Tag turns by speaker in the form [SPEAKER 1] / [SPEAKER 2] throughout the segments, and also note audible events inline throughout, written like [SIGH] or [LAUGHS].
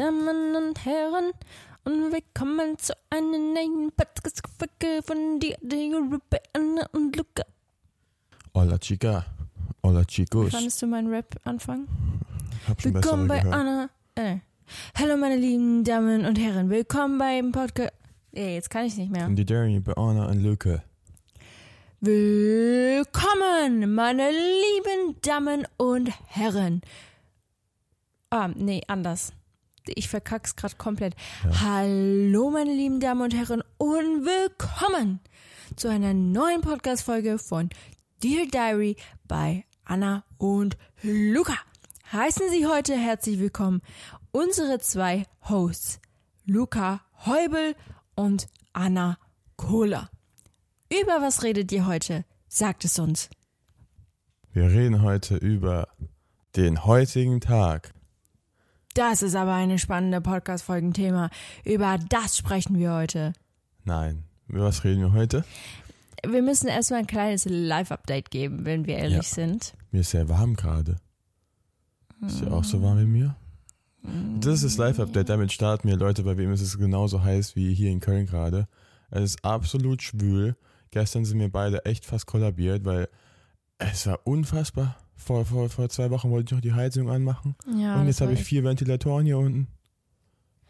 [SPEAKER 1] Damen und Herren, und willkommen zu einer neuen Podcast-Folge von dir, der Ruppe, Anna und Luca.
[SPEAKER 2] Hola chica, hola
[SPEAKER 1] Wie
[SPEAKER 2] chicos.
[SPEAKER 1] fandest du meinen Rap-Anfang?
[SPEAKER 2] Hab schon
[SPEAKER 1] Willkommen bei
[SPEAKER 2] gehört.
[SPEAKER 1] Anna. Äh. Hallo, meine lieben Damen und Herren, willkommen beim Podcast. Ey, jetzt kann ich nicht mehr.
[SPEAKER 2] Und die Jeremy bei Anna und Luca.
[SPEAKER 1] Willkommen, meine lieben Damen und Herren. Ah, nee, anders. Ich verkack's gerade komplett. Hallo, meine lieben Damen und Herren, und willkommen zu einer neuen Podcast-Folge von Dear Diary bei Anna und Luca. Heißen Sie heute herzlich willkommen unsere zwei Hosts, Luca Heubel und Anna Kohler. Über was redet ihr heute? Sagt es uns.
[SPEAKER 2] Wir reden heute über den heutigen Tag.
[SPEAKER 1] Das ist aber eine spannende Podcast-Folgenthema. Über das sprechen wir heute.
[SPEAKER 2] Nein, über was reden wir heute?
[SPEAKER 1] Wir müssen erstmal ein kleines Live-Update geben, wenn wir ehrlich
[SPEAKER 2] Ja.
[SPEAKER 1] sind.
[SPEAKER 2] Mir ist sehr warm gerade. Ist ja auch so warm wie mir? Das ist das Live-Update, damit starten wir, Leute. Bei wem ist es genauso heiß wie hier in Köln gerade? Es ist absolut schwül. Gestern sind wir beide echt fast kollabiert, weil es war unfassbar. Vor, vor, vor zwei Wochen wollte ich noch die Heizung anmachen.
[SPEAKER 1] Ja,
[SPEAKER 2] Und jetzt habe ich vier Ventilatoren hier unten.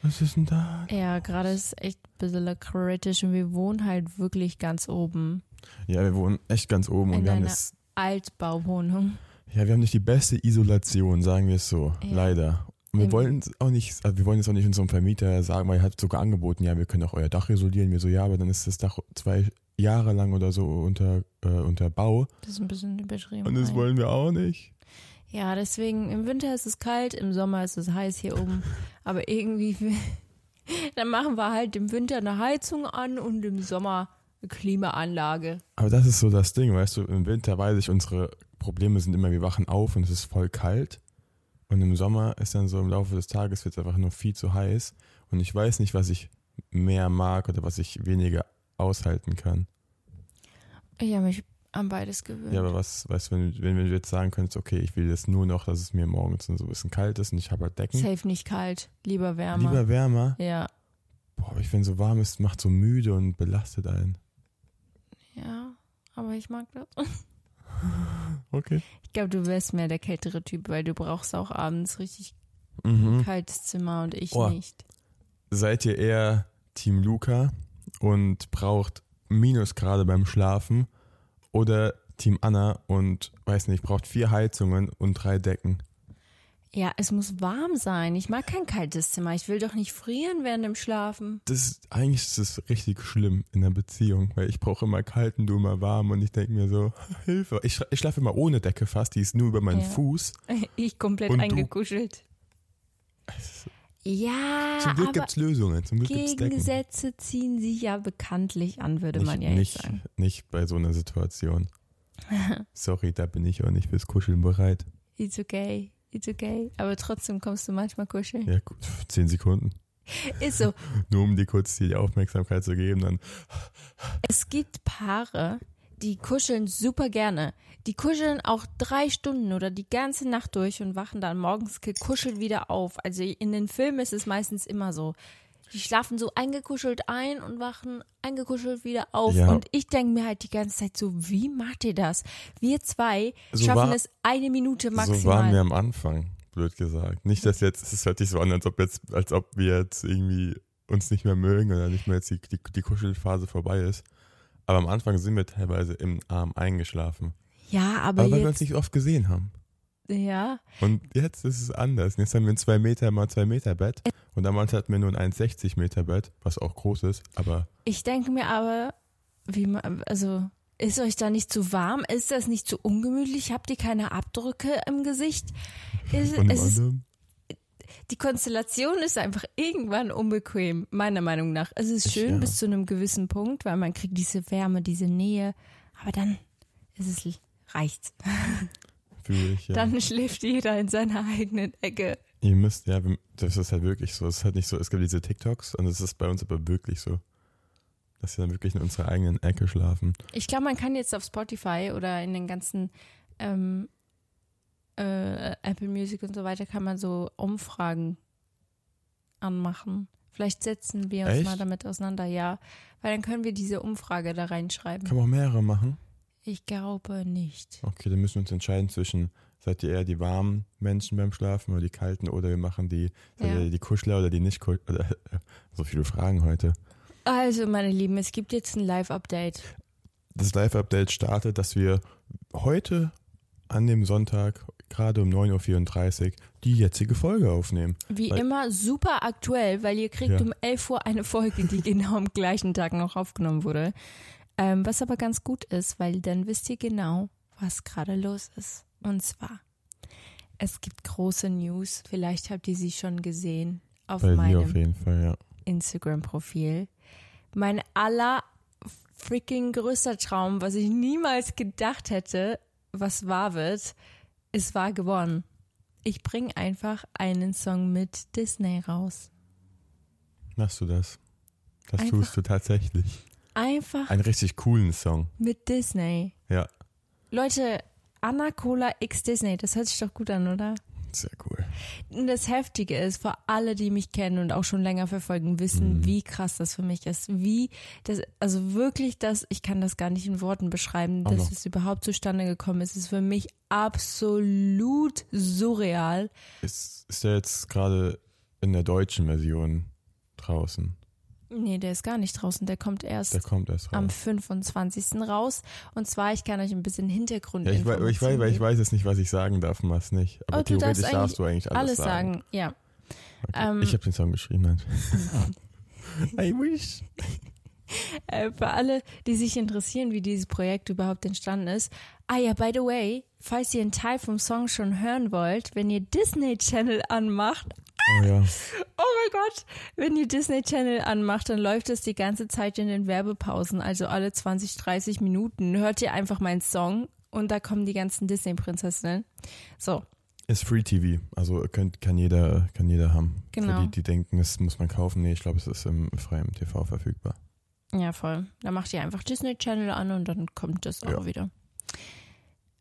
[SPEAKER 2] Was ist denn da?
[SPEAKER 1] Ja, gerade ist es echt ein bisschen kritisch und wir wohnen halt wirklich ganz oben
[SPEAKER 2] Ja, wir wohnen echt ganz oben und
[SPEAKER 1] In
[SPEAKER 2] wir haben das.
[SPEAKER 1] Altbauwohnung.
[SPEAKER 2] Ja, wir haben nicht die beste Isolation, sagen wir es so.
[SPEAKER 1] Ja.
[SPEAKER 2] Leider. Und wir
[SPEAKER 1] Im-
[SPEAKER 2] wollen es auch nicht, also wir wollen jetzt auch nicht unserem Vermieter sagen, weil er hat sogar angeboten, ja, wir können auch euer Dach isolieren. Wir so, ja, aber dann ist das Dach zwei Jahre lang oder so unter, äh, unter Bau.
[SPEAKER 1] Das ist ein bisschen übertrieben.
[SPEAKER 2] Und das
[SPEAKER 1] Nein.
[SPEAKER 2] wollen wir auch nicht.
[SPEAKER 1] Ja, deswegen im Winter ist es kalt, im Sommer ist es heiß hier oben. Aber irgendwie, [LAUGHS] dann machen wir halt im Winter eine Heizung an und im Sommer eine Klimaanlage.
[SPEAKER 2] Aber das ist so das Ding, weißt du, im Winter weiß ich, unsere Probleme sind immer, wir wachen auf und es ist voll kalt. Und im Sommer ist dann so im Laufe des Tages wird es einfach nur viel zu heiß. Und ich weiß nicht, was ich mehr mag oder was ich weniger aushalten kann.
[SPEAKER 1] Ich habe mich an beides gewöhnt.
[SPEAKER 2] Ja, aber was, weißt du, wenn, wenn du jetzt sagen könntest, okay, ich will jetzt nur noch, dass es mir morgens so ein bisschen kalt ist und ich habe halt Decken.
[SPEAKER 1] Safe nicht kalt, lieber wärmer.
[SPEAKER 2] Lieber wärmer.
[SPEAKER 1] ja,
[SPEAKER 2] Boah, aber ich finde so warm ist, macht so müde und belastet einen.
[SPEAKER 1] ja, aber ich mag das. [LAUGHS]
[SPEAKER 2] Okay.
[SPEAKER 1] Ich glaube, du wärst mehr der kältere Typ, weil du brauchst auch abends richtig
[SPEAKER 2] Mhm.
[SPEAKER 1] kaltes Zimmer und ich
[SPEAKER 2] Oh.
[SPEAKER 1] nicht.
[SPEAKER 2] Seid ihr eher Team Luca und braucht Minusgrade beim Schlafen oder Team Anna und weiß nicht, braucht vier Heizungen und drei Decken?
[SPEAKER 1] Ja, es muss warm sein. Ich mag kein kaltes Zimmer. Ich will doch nicht frieren während dem Schlafen.
[SPEAKER 2] Das ist, eigentlich ist das richtig schlimm in der Beziehung, weil ich brauche immer kalt und du immer warm und ich denke mir so, [LAUGHS] Hilfe. Ich, ich schlafe immer ohne Decke fast, die ist nur über meinen
[SPEAKER 1] Ja.
[SPEAKER 2] Fuß. [LAUGHS]
[SPEAKER 1] Ich komplett
[SPEAKER 2] Und du?
[SPEAKER 1] Ja,
[SPEAKER 2] Zum Glück
[SPEAKER 1] aber
[SPEAKER 2] gibt's Lösungen, zum Glück.
[SPEAKER 1] Gegensätze ziehen sich ja bekanntlich an, würde
[SPEAKER 2] Nicht,
[SPEAKER 1] man ja
[SPEAKER 2] nicht,
[SPEAKER 1] jetzt sagen.
[SPEAKER 2] nicht bei so einer Situation. [LAUGHS] Sorry, da bin ich auch nicht fürs Kuscheln bereit.
[SPEAKER 1] It's okay, it's okay. Aber trotzdem kommst du manchmal kuscheln.
[SPEAKER 2] Ja, gut, zehn Sekunden.
[SPEAKER 1] Ist so. [LAUGHS]
[SPEAKER 2] Nur um dir kurz die Aufmerksamkeit zu geben, dann
[SPEAKER 1] Es gibt Paare, die kuscheln super gerne. Die kuscheln auch drei Stunden oder die ganze Nacht durch und wachen dann morgens gekuschelt wieder auf. Also in den Filmen ist es meistens immer so. Die schlafen so eingekuschelt ein und wachen eingekuschelt wieder auf.
[SPEAKER 2] Ja.
[SPEAKER 1] Und ich denke mir halt die ganze Zeit so, wie macht ihr das? Wir zwei
[SPEAKER 2] So
[SPEAKER 1] schaffen
[SPEAKER 2] war-
[SPEAKER 1] es eine Minute maximal.
[SPEAKER 2] So waren wir am Anfang, blöd gesagt. Nicht, dass jetzt, es hört sich so an, als ob jetzt, als ob wir jetzt irgendwie uns nicht mehr mögen oder nicht mehr jetzt die, die, die Kuschelphase vorbei ist. Aber am Anfang sind wir teilweise im Arm eingeschlafen.
[SPEAKER 1] ja, aber,
[SPEAKER 2] Aber weil wir uns nicht oft gesehen haben.
[SPEAKER 1] ja,
[SPEAKER 2] Und jetzt ist es anders. Jetzt haben wir ein 2 Meter mal 2 Meter Bett. Und damals hatten wir nur ein 1,60 Meter Bett, was auch groß ist. Aber
[SPEAKER 1] Ich denke mir aber, wie man, also ist euch da nicht zu warm? Ist das nicht zu ungemütlich? Habt ihr keine Abdrücke im Gesicht? Ist,
[SPEAKER 2] von
[SPEAKER 1] ist. Die Konstellation ist einfach irgendwann unbequem, meiner Meinung nach. Es ist
[SPEAKER 2] Ich-
[SPEAKER 1] schön
[SPEAKER 2] ja.
[SPEAKER 1] bis zu einem gewissen Punkt, weil man kriegt diese Wärme, diese Nähe. Aber dann ist es reicht's. [LAUGHS]
[SPEAKER 2] Fühle ich, ja.
[SPEAKER 1] Dann schläft jeder in seiner eigenen Ecke.
[SPEAKER 2] Ihr müsst, ja, das ist halt wirklich so. Es ist halt nicht so, es gibt diese TikToks und es ist bei uns aber wirklich so. Dass wir dann wirklich in unserer eigenen Ecke schlafen.
[SPEAKER 1] Ich glaube, man kann jetzt auf Spotify oder in den ganzen ähm, äh, Apple Music und so weiter kann man so Umfragen anmachen. Vielleicht setzen wir uns
[SPEAKER 2] Echt?
[SPEAKER 1] mal damit auseinander, ja. Weil dann können wir diese Umfrage da reinschreiben.
[SPEAKER 2] Kann man auch mehrere machen?
[SPEAKER 1] Ich glaube nicht.
[SPEAKER 2] Okay, dann müssen wir uns entscheiden zwischen, seid ihr eher die warmen Menschen beim Schlafen oder die kalten oder wir machen die, seid
[SPEAKER 1] Ja.
[SPEAKER 2] ihr die Kuschler oder die nicht Kuschler? [LAUGHS] Oder, so viele Fragen heute.
[SPEAKER 1] Also, meine Lieben, es gibt jetzt ein Live-Update.
[SPEAKER 2] Das Live-Update startet, dass wir heute an dem Sonntag, gerade um 9.34 Uhr, die jetzige Folge aufnehmen.
[SPEAKER 1] Wie
[SPEAKER 2] Weil-
[SPEAKER 1] immer super aktuell, weil ihr kriegt
[SPEAKER 2] Ja.
[SPEAKER 1] um 11 Uhr eine Folge, die [LAUGHS] genau am gleichen Tag noch aufgenommen wurde. Ähm, was aber ganz gut ist, weil dann wisst ihr genau, was gerade los ist. Und zwar, es gibt große News. Vielleicht habt ihr sie schon gesehen auf
[SPEAKER 2] Bei
[SPEAKER 1] meinem
[SPEAKER 2] ja.
[SPEAKER 1] Instagram-Profil. Mein aller freaking größter Traum, was ich niemals gedacht hätte, was wahr wird, ist wahr geworden. Ich bringe einfach einen Song mit Disney raus.
[SPEAKER 2] Machst du das? Das
[SPEAKER 1] Einfach-
[SPEAKER 2] tust du tatsächlich.
[SPEAKER 1] Einfach
[SPEAKER 2] Einen richtig coolen Song.
[SPEAKER 1] mit Disney.
[SPEAKER 2] Ja,
[SPEAKER 1] Leute, Anna Cola X Disney, das hört sich doch gut an, oder?
[SPEAKER 2] Sehr cool.
[SPEAKER 1] Das Heftige ist, für alle, die mich kennen und auch schon länger verfolgen, wissen,
[SPEAKER 2] Mhm.
[SPEAKER 1] wie krass das für mich ist. Wie das, also wirklich das, ich kann das gar nicht in Worten beschreiben,
[SPEAKER 2] Auch
[SPEAKER 1] dass
[SPEAKER 2] noch.
[SPEAKER 1] es überhaupt zustande gekommen ist. Es ist für mich absolut surreal.
[SPEAKER 2] Ist, ist der jetzt gerade in der deutschen Version draußen?
[SPEAKER 1] Nee, der ist gar nicht draußen, der kommt erst
[SPEAKER 2] Der kommt erst
[SPEAKER 1] am
[SPEAKER 2] raus.
[SPEAKER 1] 25. raus. Und zwar, ich kann euch ein bisschen Hintergrund
[SPEAKER 2] Ja, ich, weiß, ich, weiß, weil ich weiß jetzt nicht, was ich sagen darf und was nicht. Aber
[SPEAKER 1] Oh, du darfst
[SPEAKER 2] theoretisch darfst du eigentlich alles,
[SPEAKER 1] alles sagen. Ja.
[SPEAKER 2] Okay.
[SPEAKER 1] Ähm,
[SPEAKER 2] ich habe den Song geschrieben. Nein. [LAUGHS] I wish. [LAUGHS]
[SPEAKER 1] Äh, für alle, die sich interessieren, wie dieses Projekt überhaupt entstanden ist. Ah ja, by the way, falls ihr einen Teil vom Song schon hören wollt, wenn ihr Disney Channel anmacht,
[SPEAKER 2] Oh ja. [LAUGHS]
[SPEAKER 1] oh mein Gott, wenn ihr Disney Channel anmacht, dann läuft es die ganze Zeit in den Werbepausen, also alle 20, 30 Minuten hört ihr einfach meinen Song und da kommen die ganzen Disney-Prinzessinnen. So,
[SPEAKER 2] Ist Free TV. Also könnt, kann, jeder, kann jeder haben.
[SPEAKER 1] Genau.
[SPEAKER 2] Für die, die denken, es muss man kaufen. Nee, ich glaube, es ist im freien TV verfügbar.
[SPEAKER 1] Ja, voll. Da macht ihr einfach Disney Channel an und dann kommt das auch
[SPEAKER 2] Ja.
[SPEAKER 1] wieder.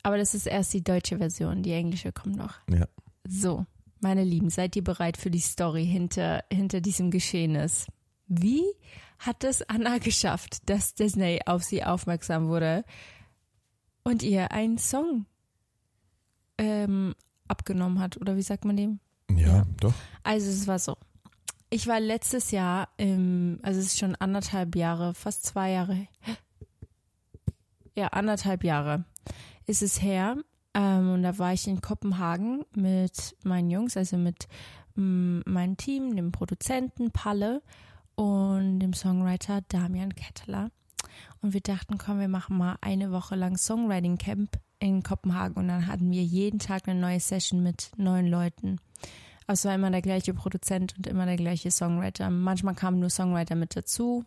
[SPEAKER 1] Aber das ist erst die deutsche Version, die englische kommt noch.
[SPEAKER 2] Ja.
[SPEAKER 1] So, meine Lieben, seid ihr bereit für die Story hinter, hinter diesem Geschehnis? Wie hat es Anna geschafft, dass Disney auf sie aufmerksam wurde und ihr einen Song ähm, abgenommen hat? Oder wie sagt man dem?
[SPEAKER 2] Ja,
[SPEAKER 1] Ja.
[SPEAKER 2] doch.
[SPEAKER 1] Also es war so. Ich war letztes Jahr im, also es ist schon anderthalb Jahre, fast zwei Jahre, ja, anderthalb Jahre ist es her. Ähm, und da war ich in Kopenhagen mit meinen Jungs, also mit mm, meinem Team, dem Produzenten Palle und dem Songwriter Damian Ketteler. Und wir dachten, komm, wir machen mal eine Woche lang Songwriting Camp in Kopenhagen. Und dann hatten wir jeden Tag eine neue Session mit neuen Leuten. Aber es war immer der gleiche Produzent und immer der gleiche Songwriter. Manchmal kamen nur Songwriter mit dazu.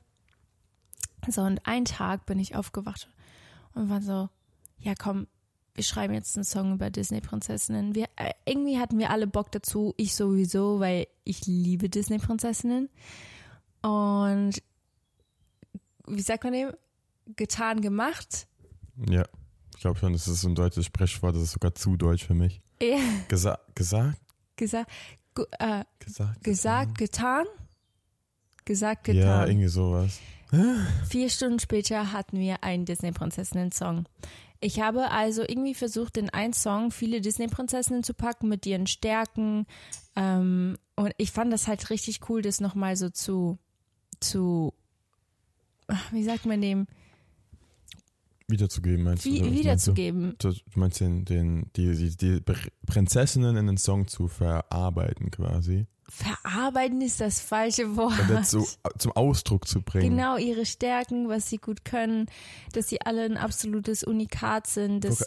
[SPEAKER 1] So, und einen Tag bin ich aufgewacht und war so, ja komm, wir schreiben jetzt einen Song über Disney-Prinzessinnen. Wir, äh, irgendwie hatten wir alle Bock dazu, ich sowieso, weil ich liebe Disney-Prinzessinnen. Und wie sagt man dem? Getan, gemacht.
[SPEAKER 2] Ja. Ich glaube schon, das ist ein deutsches Sprechwort. Das ist sogar zu deutsch für mich.
[SPEAKER 1] Ja,
[SPEAKER 2] Gesa gesagt,
[SPEAKER 1] gesagt, gu- äh,
[SPEAKER 2] gesagt,
[SPEAKER 1] gesagt, getan. Gesagt,
[SPEAKER 2] Ja,
[SPEAKER 1] getan.
[SPEAKER 2] irgendwie sowas.
[SPEAKER 1] Vier Stunden später hatten wir einen Disney-Prinzessinnen-Song. Ich habe also irgendwie versucht, in einen Song viele Disney-Prinzessinnen zu packen mit ihren Stärken. Ähm, und ich fand das halt richtig cool, das nochmal so zu, zu, wie sagt man dem,
[SPEAKER 2] Wiederzugeben, meinst du?
[SPEAKER 1] wie,
[SPEAKER 2] was
[SPEAKER 1] wiederzugeben.
[SPEAKER 2] Du Du meinst den, den, die, die, die Pr- Prinzessinnen in den Song zu verarbeiten quasi.
[SPEAKER 1] Verarbeiten ist das falsche Wort.
[SPEAKER 2] Das so zum Ausdruck zu bringen.
[SPEAKER 1] Genau, ihre Stärken, was sie gut können, dass sie alle ein absolutes Unikat sind.
[SPEAKER 2] Guck,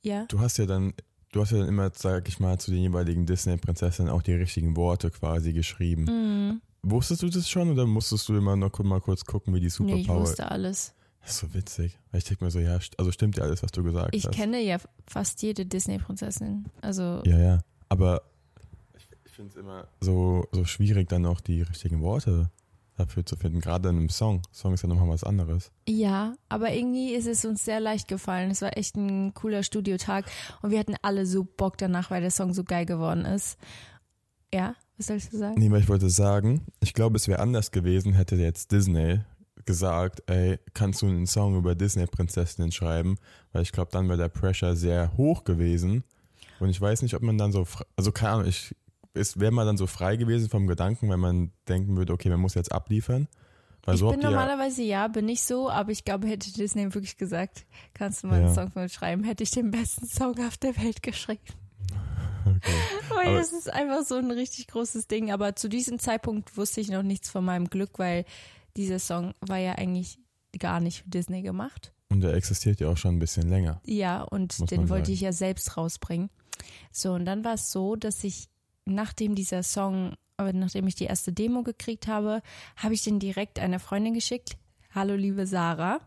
[SPEAKER 1] ja.
[SPEAKER 2] Du hast ja dann, du hast ja dann immer, sag ich mal, zu den jeweiligen Disney-Prinzessinnen auch die richtigen Worte quasi geschrieben.
[SPEAKER 1] Mhm.
[SPEAKER 2] Wusstest du das schon oder musstest du immer noch mal kurz gucken, wie die
[SPEAKER 1] Nee, ich
[SPEAKER 2] Superpower
[SPEAKER 1] wusste alles.
[SPEAKER 2] Das ist so witzig. Ich denke mir so, ja, also stimmt ja alles, was du gesagt
[SPEAKER 1] Ich
[SPEAKER 2] hast.
[SPEAKER 1] kenne ja fast jede Disney-Prinzessin. Also,
[SPEAKER 2] Ja, ja. Aber ich, finde es immer so, so schwierig, dann auch die richtigen Worte dafür zu finden. Gerade in einem Song. Song ist ja nochmal was anderes.
[SPEAKER 1] ja, aber irgendwie ist es uns sehr leicht gefallen. Es war echt ein cooler Studiotag und wir hatten alle so Bock danach, weil der Song so geil geworden ist. Ja, Was sollst du sagen?
[SPEAKER 2] Nee, weil ich wollte sagen, ich glaube, es wäre anders gewesen, hätte jetzt Disney gesagt, ey, kannst du einen Song über Disney-Prinzessinnen schreiben? Weil ich glaube, dann wäre der Pressure sehr hoch gewesen. Und ich weiß nicht, ob man dann so, also keine Ahnung, ich, es wäre man dann so frei gewesen vom Gedanken, wenn man denken würde, okay, man muss jetzt abliefern. Weil
[SPEAKER 1] ich
[SPEAKER 2] so
[SPEAKER 1] bin
[SPEAKER 2] ihr ja,
[SPEAKER 1] normalerweise ja, bin ich so, aber ich glaube, hätte Disney wirklich gesagt, kannst du mal einen
[SPEAKER 2] Ja.
[SPEAKER 1] Song von mir schreiben, hätte ich den besten Song auf der Welt geschrieben. [LAUGHS]
[SPEAKER 2] okay. [LAUGHS]
[SPEAKER 1] Weil
[SPEAKER 2] Aber-
[SPEAKER 1] das ist einfach so ein richtig großes Ding. Aber zu diesem Zeitpunkt wusste ich noch nichts von meinem Glück, weil dieser Song war ja eigentlich gar nicht für Disney gemacht.
[SPEAKER 2] Und der existiert ja auch schon ein bisschen länger.
[SPEAKER 1] Ja, und den wollte ich ja selbst rausbringen. So, und dann war es so, dass ich, nachdem dieser Song, nachdem ich die erste Demo gekriegt habe, habe ich den direkt einer Freundin geschickt. Hallo, liebe Sarah.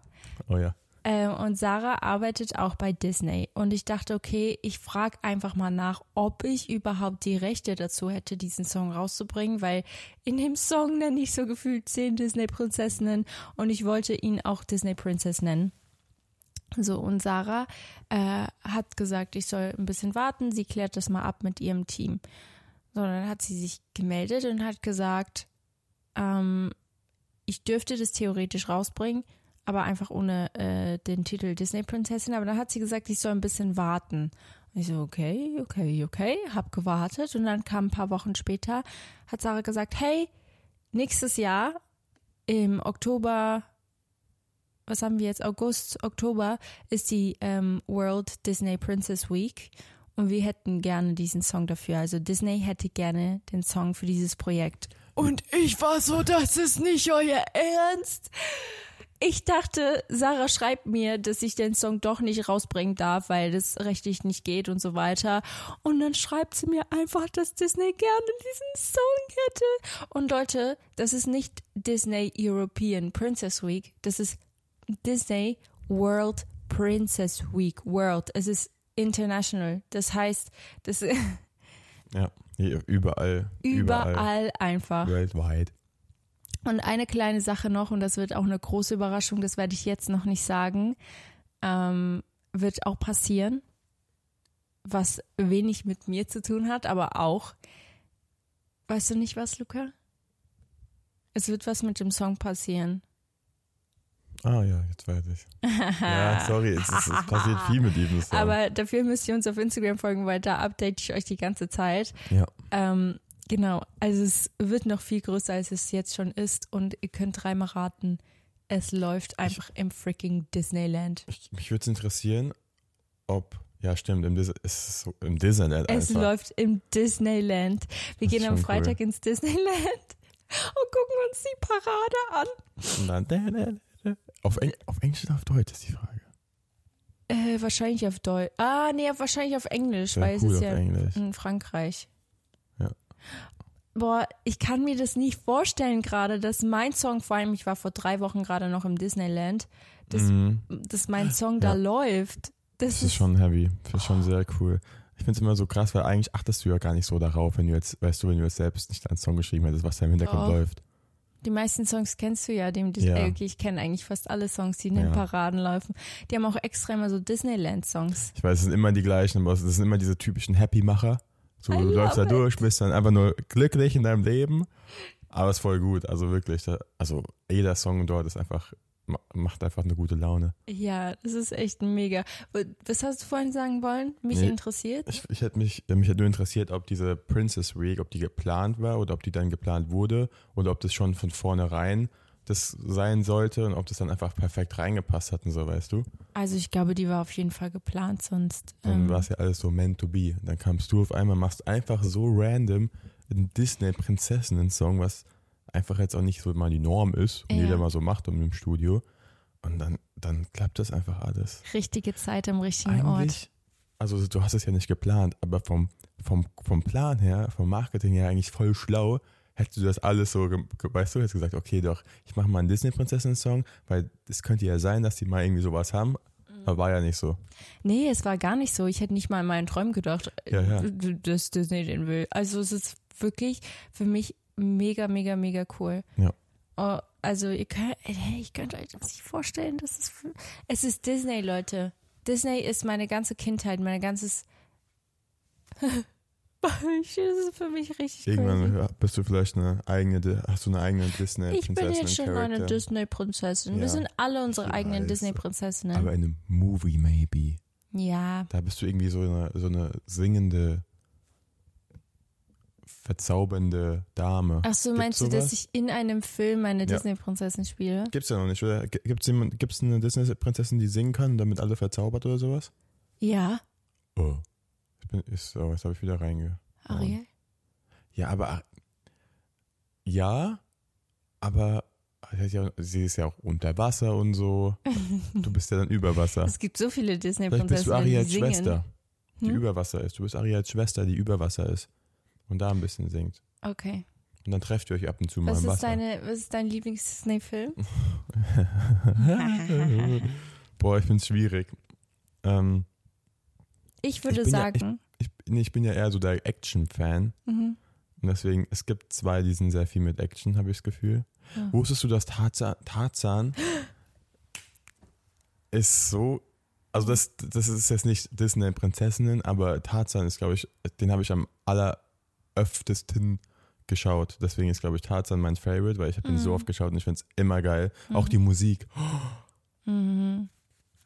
[SPEAKER 2] Oh ja.
[SPEAKER 1] Ähm, und Sarah arbeitet auch bei Disney. Und ich dachte, okay, ich frage einfach mal nach, ob ich überhaupt die Rechte dazu hätte, diesen Song rauszubringen, weil in dem Song nenne ich so gefühlt zehn Disney-Prinzessinnen und ich wollte ihn auch Disney Princess nennen. So, und Sarah äh, hat gesagt, ich soll ein bisschen warten, sie klärt das mal ab mit ihrem Team. So, dann hat sie sich gemeldet und hat gesagt, ähm, ich dürfte das theoretisch rausbringen, aber einfach ohne äh, den Titel Disney Prinzessin. Aber dann hat sie gesagt, ich soll ein bisschen warten. Und ich so, okay, okay, okay, hab gewartet. Und dann kam ein paar Wochen später, hat Sarah gesagt, hey, nächstes Jahr im Oktober, was haben wir jetzt, August, Oktober, ist die ähm, World Disney Princess Week. Und wir hätten gerne diesen Song dafür. Also Disney hätte gerne den Song für dieses Projekt. Und ich war so, das ist nicht euer Ernst. Ich dachte, Sarah schreibt mir, dass ich den Song doch nicht rausbringen darf, weil das rechtlich nicht geht und so weiter. Und dann schreibt sie mir einfach, dass Disney gerne diesen Song hätte. Und Leute, das ist nicht Disney European Princess Week, das ist Disney World Princess Week. World. Es ist international. Das heißt, das ist
[SPEAKER 2] Ja. Hier, Überall.
[SPEAKER 1] überall einfach.
[SPEAKER 2] Weltweit.
[SPEAKER 1] Und eine kleine Sache noch, und das wird auch eine große Überraschung, das werde ich jetzt noch nicht sagen, ähm, wird auch passieren, was wenig mit mir zu tun hat, aber auch. Weißt du nicht was, Luca? Es wird was mit dem Song passieren.
[SPEAKER 2] Ah ja, jetzt weiß ich. ja, [LAUGHS] sorry, es, ist, es passiert viel mit diesem Song.
[SPEAKER 1] Aber dafür müsst ihr uns auf Instagram folgen, weil da update ich euch die ganze Zeit.
[SPEAKER 2] ja.
[SPEAKER 1] Ähm, genau, also es wird noch viel größer, als es jetzt schon ist. Und ihr könnt dreimal raten, es läuft einfach im freaking Disneyland.
[SPEAKER 2] Ich, mich würde es interessieren, ob. Ja, stimmt, im, Dis es ist so, im Disneyland
[SPEAKER 1] Es
[SPEAKER 2] einfach.
[SPEAKER 1] läuft im Disneyland. Wir
[SPEAKER 2] Das
[SPEAKER 1] gehen am Freitag ins Disneyland und [LAUGHS] gucken uns die Parade an.
[SPEAKER 2] Da, da, da. Auf, Eng auf Englisch oder auf Deutsch ist die Frage.
[SPEAKER 1] Äh, wahrscheinlich auf Deutsch. Ah, nee, wahrscheinlich auf Englisch, weil
[SPEAKER 2] cool
[SPEAKER 1] es ist ja
[SPEAKER 2] Englisch.
[SPEAKER 1] in Frankreich.
[SPEAKER 2] Ja.
[SPEAKER 1] Boah, ich kann mir das nicht vorstellen gerade, dass mein Song, vor allem ich war vor drei Wochen gerade noch im Disneyland, dass,
[SPEAKER 2] Mhm.
[SPEAKER 1] dass mein Song da
[SPEAKER 2] Ja.
[SPEAKER 1] läuft. Das,
[SPEAKER 2] Das ist schon heavy. Das ist schon sehr cool. Ich finde es immer so krass, weil eigentlich achtest du ja gar nicht so darauf, wenn du jetzt, weißt du, wenn du jetzt selbst nicht einen Song geschrieben hättest, was da im Hintergrund
[SPEAKER 1] Doch.
[SPEAKER 2] läuft.
[SPEAKER 1] Die meisten Songs kennst du ja, dem
[SPEAKER 2] Ja.
[SPEAKER 1] äh, okay, ich kenne eigentlich fast alle Songs, die in den
[SPEAKER 2] Ja.
[SPEAKER 1] Paraden laufen. Die haben auch extra immer so Disneyland-Songs.
[SPEAKER 2] Ich weiß, es sind immer die gleichen, aber es sind immer diese typischen Happy-Macher. So,
[SPEAKER 1] I
[SPEAKER 2] du läufst da
[SPEAKER 1] love
[SPEAKER 2] durch, bist dann einfach nur glücklich in deinem Leben. Aber es ist voll gut. Also wirklich, da, also jeder Song dort ist einfach, macht einfach eine gute Laune.
[SPEAKER 1] Ja, das ist echt mega. Was hast du vorhin sagen wollen? Mich
[SPEAKER 2] Nee.
[SPEAKER 1] interessiert?
[SPEAKER 2] Ich, ich hätte mich, mich hätte nur interessiert, ob diese Princess Week, ob die geplant war oder ob die dann geplant wurde oder ob das schon von vornherein das sein sollte und ob das dann einfach perfekt reingepasst hat und so, weißt du?
[SPEAKER 1] Also ich glaube, die war auf jeden Fall geplant, sonst.
[SPEAKER 2] Dann
[SPEAKER 1] Ähm,
[SPEAKER 2] war es ja alles so meant to be. Dann kamst du auf einmal, machst einfach so random einen Disney-Prinzessinnen-Song, was einfach jetzt auch nicht so mal die Norm ist und
[SPEAKER 1] Ja.
[SPEAKER 2] jeder mal so macht um im Studio. Und dann, dann klappt das einfach alles.
[SPEAKER 1] richtige Zeit am richtigen Ort.
[SPEAKER 2] Eigentlich, also du hast es ja nicht geplant, aber vom, vom, vom Plan her, vom Marketing her eigentlich voll schlau, hättest du das alles so, weißt du, hättest gesagt, okay, doch, ich mache mal einen Disney-Prinzessinnen-Song, weil es könnte ja sein, dass die mal irgendwie sowas haben,
[SPEAKER 1] Mhm.
[SPEAKER 2] aber war ja nicht so.
[SPEAKER 1] Nee, es war gar nicht so. Ich hätte nicht mal in meinen Träumen gedacht,
[SPEAKER 2] Ja, ja.
[SPEAKER 1] äh, dass Disney den will. Also es ist wirklich für mich mega, mega, mega cool.
[SPEAKER 2] Ja.
[SPEAKER 1] Oh, also ihr könnt, hey, ich könnte euch das nicht vorstellen, es für, es ist Disney, Leute. Disney ist meine ganze Kindheit, mein ganzes [LAUGHS] das ist für mich richtig
[SPEAKER 2] Irgendwann
[SPEAKER 1] crazy.
[SPEAKER 2] bist du vielleicht eine eigene, hast du eine eigene Disney
[SPEAKER 1] Ich bin jetzt schon eine Disney-Prinzessin. Wir
[SPEAKER 2] Ja,
[SPEAKER 1] sind alle unsere eigenen. Disney-Prinzessinnen.
[SPEAKER 2] Aber in einem Movie maybe.
[SPEAKER 1] Ja,
[SPEAKER 2] Da bist du irgendwie so eine, so eine singende, verzaubernde Dame.
[SPEAKER 1] ach so,
[SPEAKER 2] Gibt's
[SPEAKER 1] meinst du,
[SPEAKER 2] sowas?
[SPEAKER 1] dass ich in einem Film eine
[SPEAKER 2] Ja.
[SPEAKER 1] Disney-Prinzessin spiele?
[SPEAKER 2] Gibt's ja noch nicht, oder? Gibt's jemand, gibt's eine Disney-Prinzessin, die singen kann, damit alle verzaubert oder sowas?
[SPEAKER 1] Ja,
[SPEAKER 2] Oh. Ich bin, ist, oh, jetzt habe ich wieder reinge.
[SPEAKER 1] Ariel.
[SPEAKER 2] Ja, aber ja, aber sie ist ja- sie ist ja auch unter Wasser und so. [LAUGHS] Du bist ja dann über Wasser.
[SPEAKER 1] Es gibt so viele
[SPEAKER 2] Vielleicht bist du
[SPEAKER 1] Disney-Prinzessinnen, die
[SPEAKER 2] Ariels. Schwester, die
[SPEAKER 1] Hm?
[SPEAKER 2] über Wasser ist. Du bist Ariels Schwester, die über Wasser ist und da ein bisschen singt.
[SPEAKER 1] Okay.
[SPEAKER 2] Und dann trefft ihr euch ab und zu mal
[SPEAKER 1] Was
[SPEAKER 2] im
[SPEAKER 1] ist,
[SPEAKER 2] Wasser.
[SPEAKER 1] deine, was ist dein Lieblings-Disney-Film? [LAUGHS]
[SPEAKER 2] Boah, ich find's schwierig. Ähm,
[SPEAKER 1] Ich würde
[SPEAKER 2] bin ja-
[SPEAKER 1] sagen,
[SPEAKER 2] ich, nee, ich bin ja eher so der Action-Fan.
[SPEAKER 1] mhm.
[SPEAKER 2] Und deswegen, es gibt zwei, die sind sehr viel mit Action, habe ich das Gefühl.
[SPEAKER 1] Ja.
[SPEAKER 2] Wusstest du, dass Tarzan, Tarzan [GASPS] ist so, also das, das ist jetzt nicht Disney Prinzessinnen, aber Tarzan ist, glaube ich, den habe ich am alleröftesten geschaut. Deswegen ist, glaube ich, Tarzan mein Favorite, weil ich habe ihn so
[SPEAKER 1] Mhm.
[SPEAKER 2] oft geschaut und ich finde es immer geil. Auch
[SPEAKER 1] Mhm.
[SPEAKER 2] die Musik.
[SPEAKER 1] Mhm.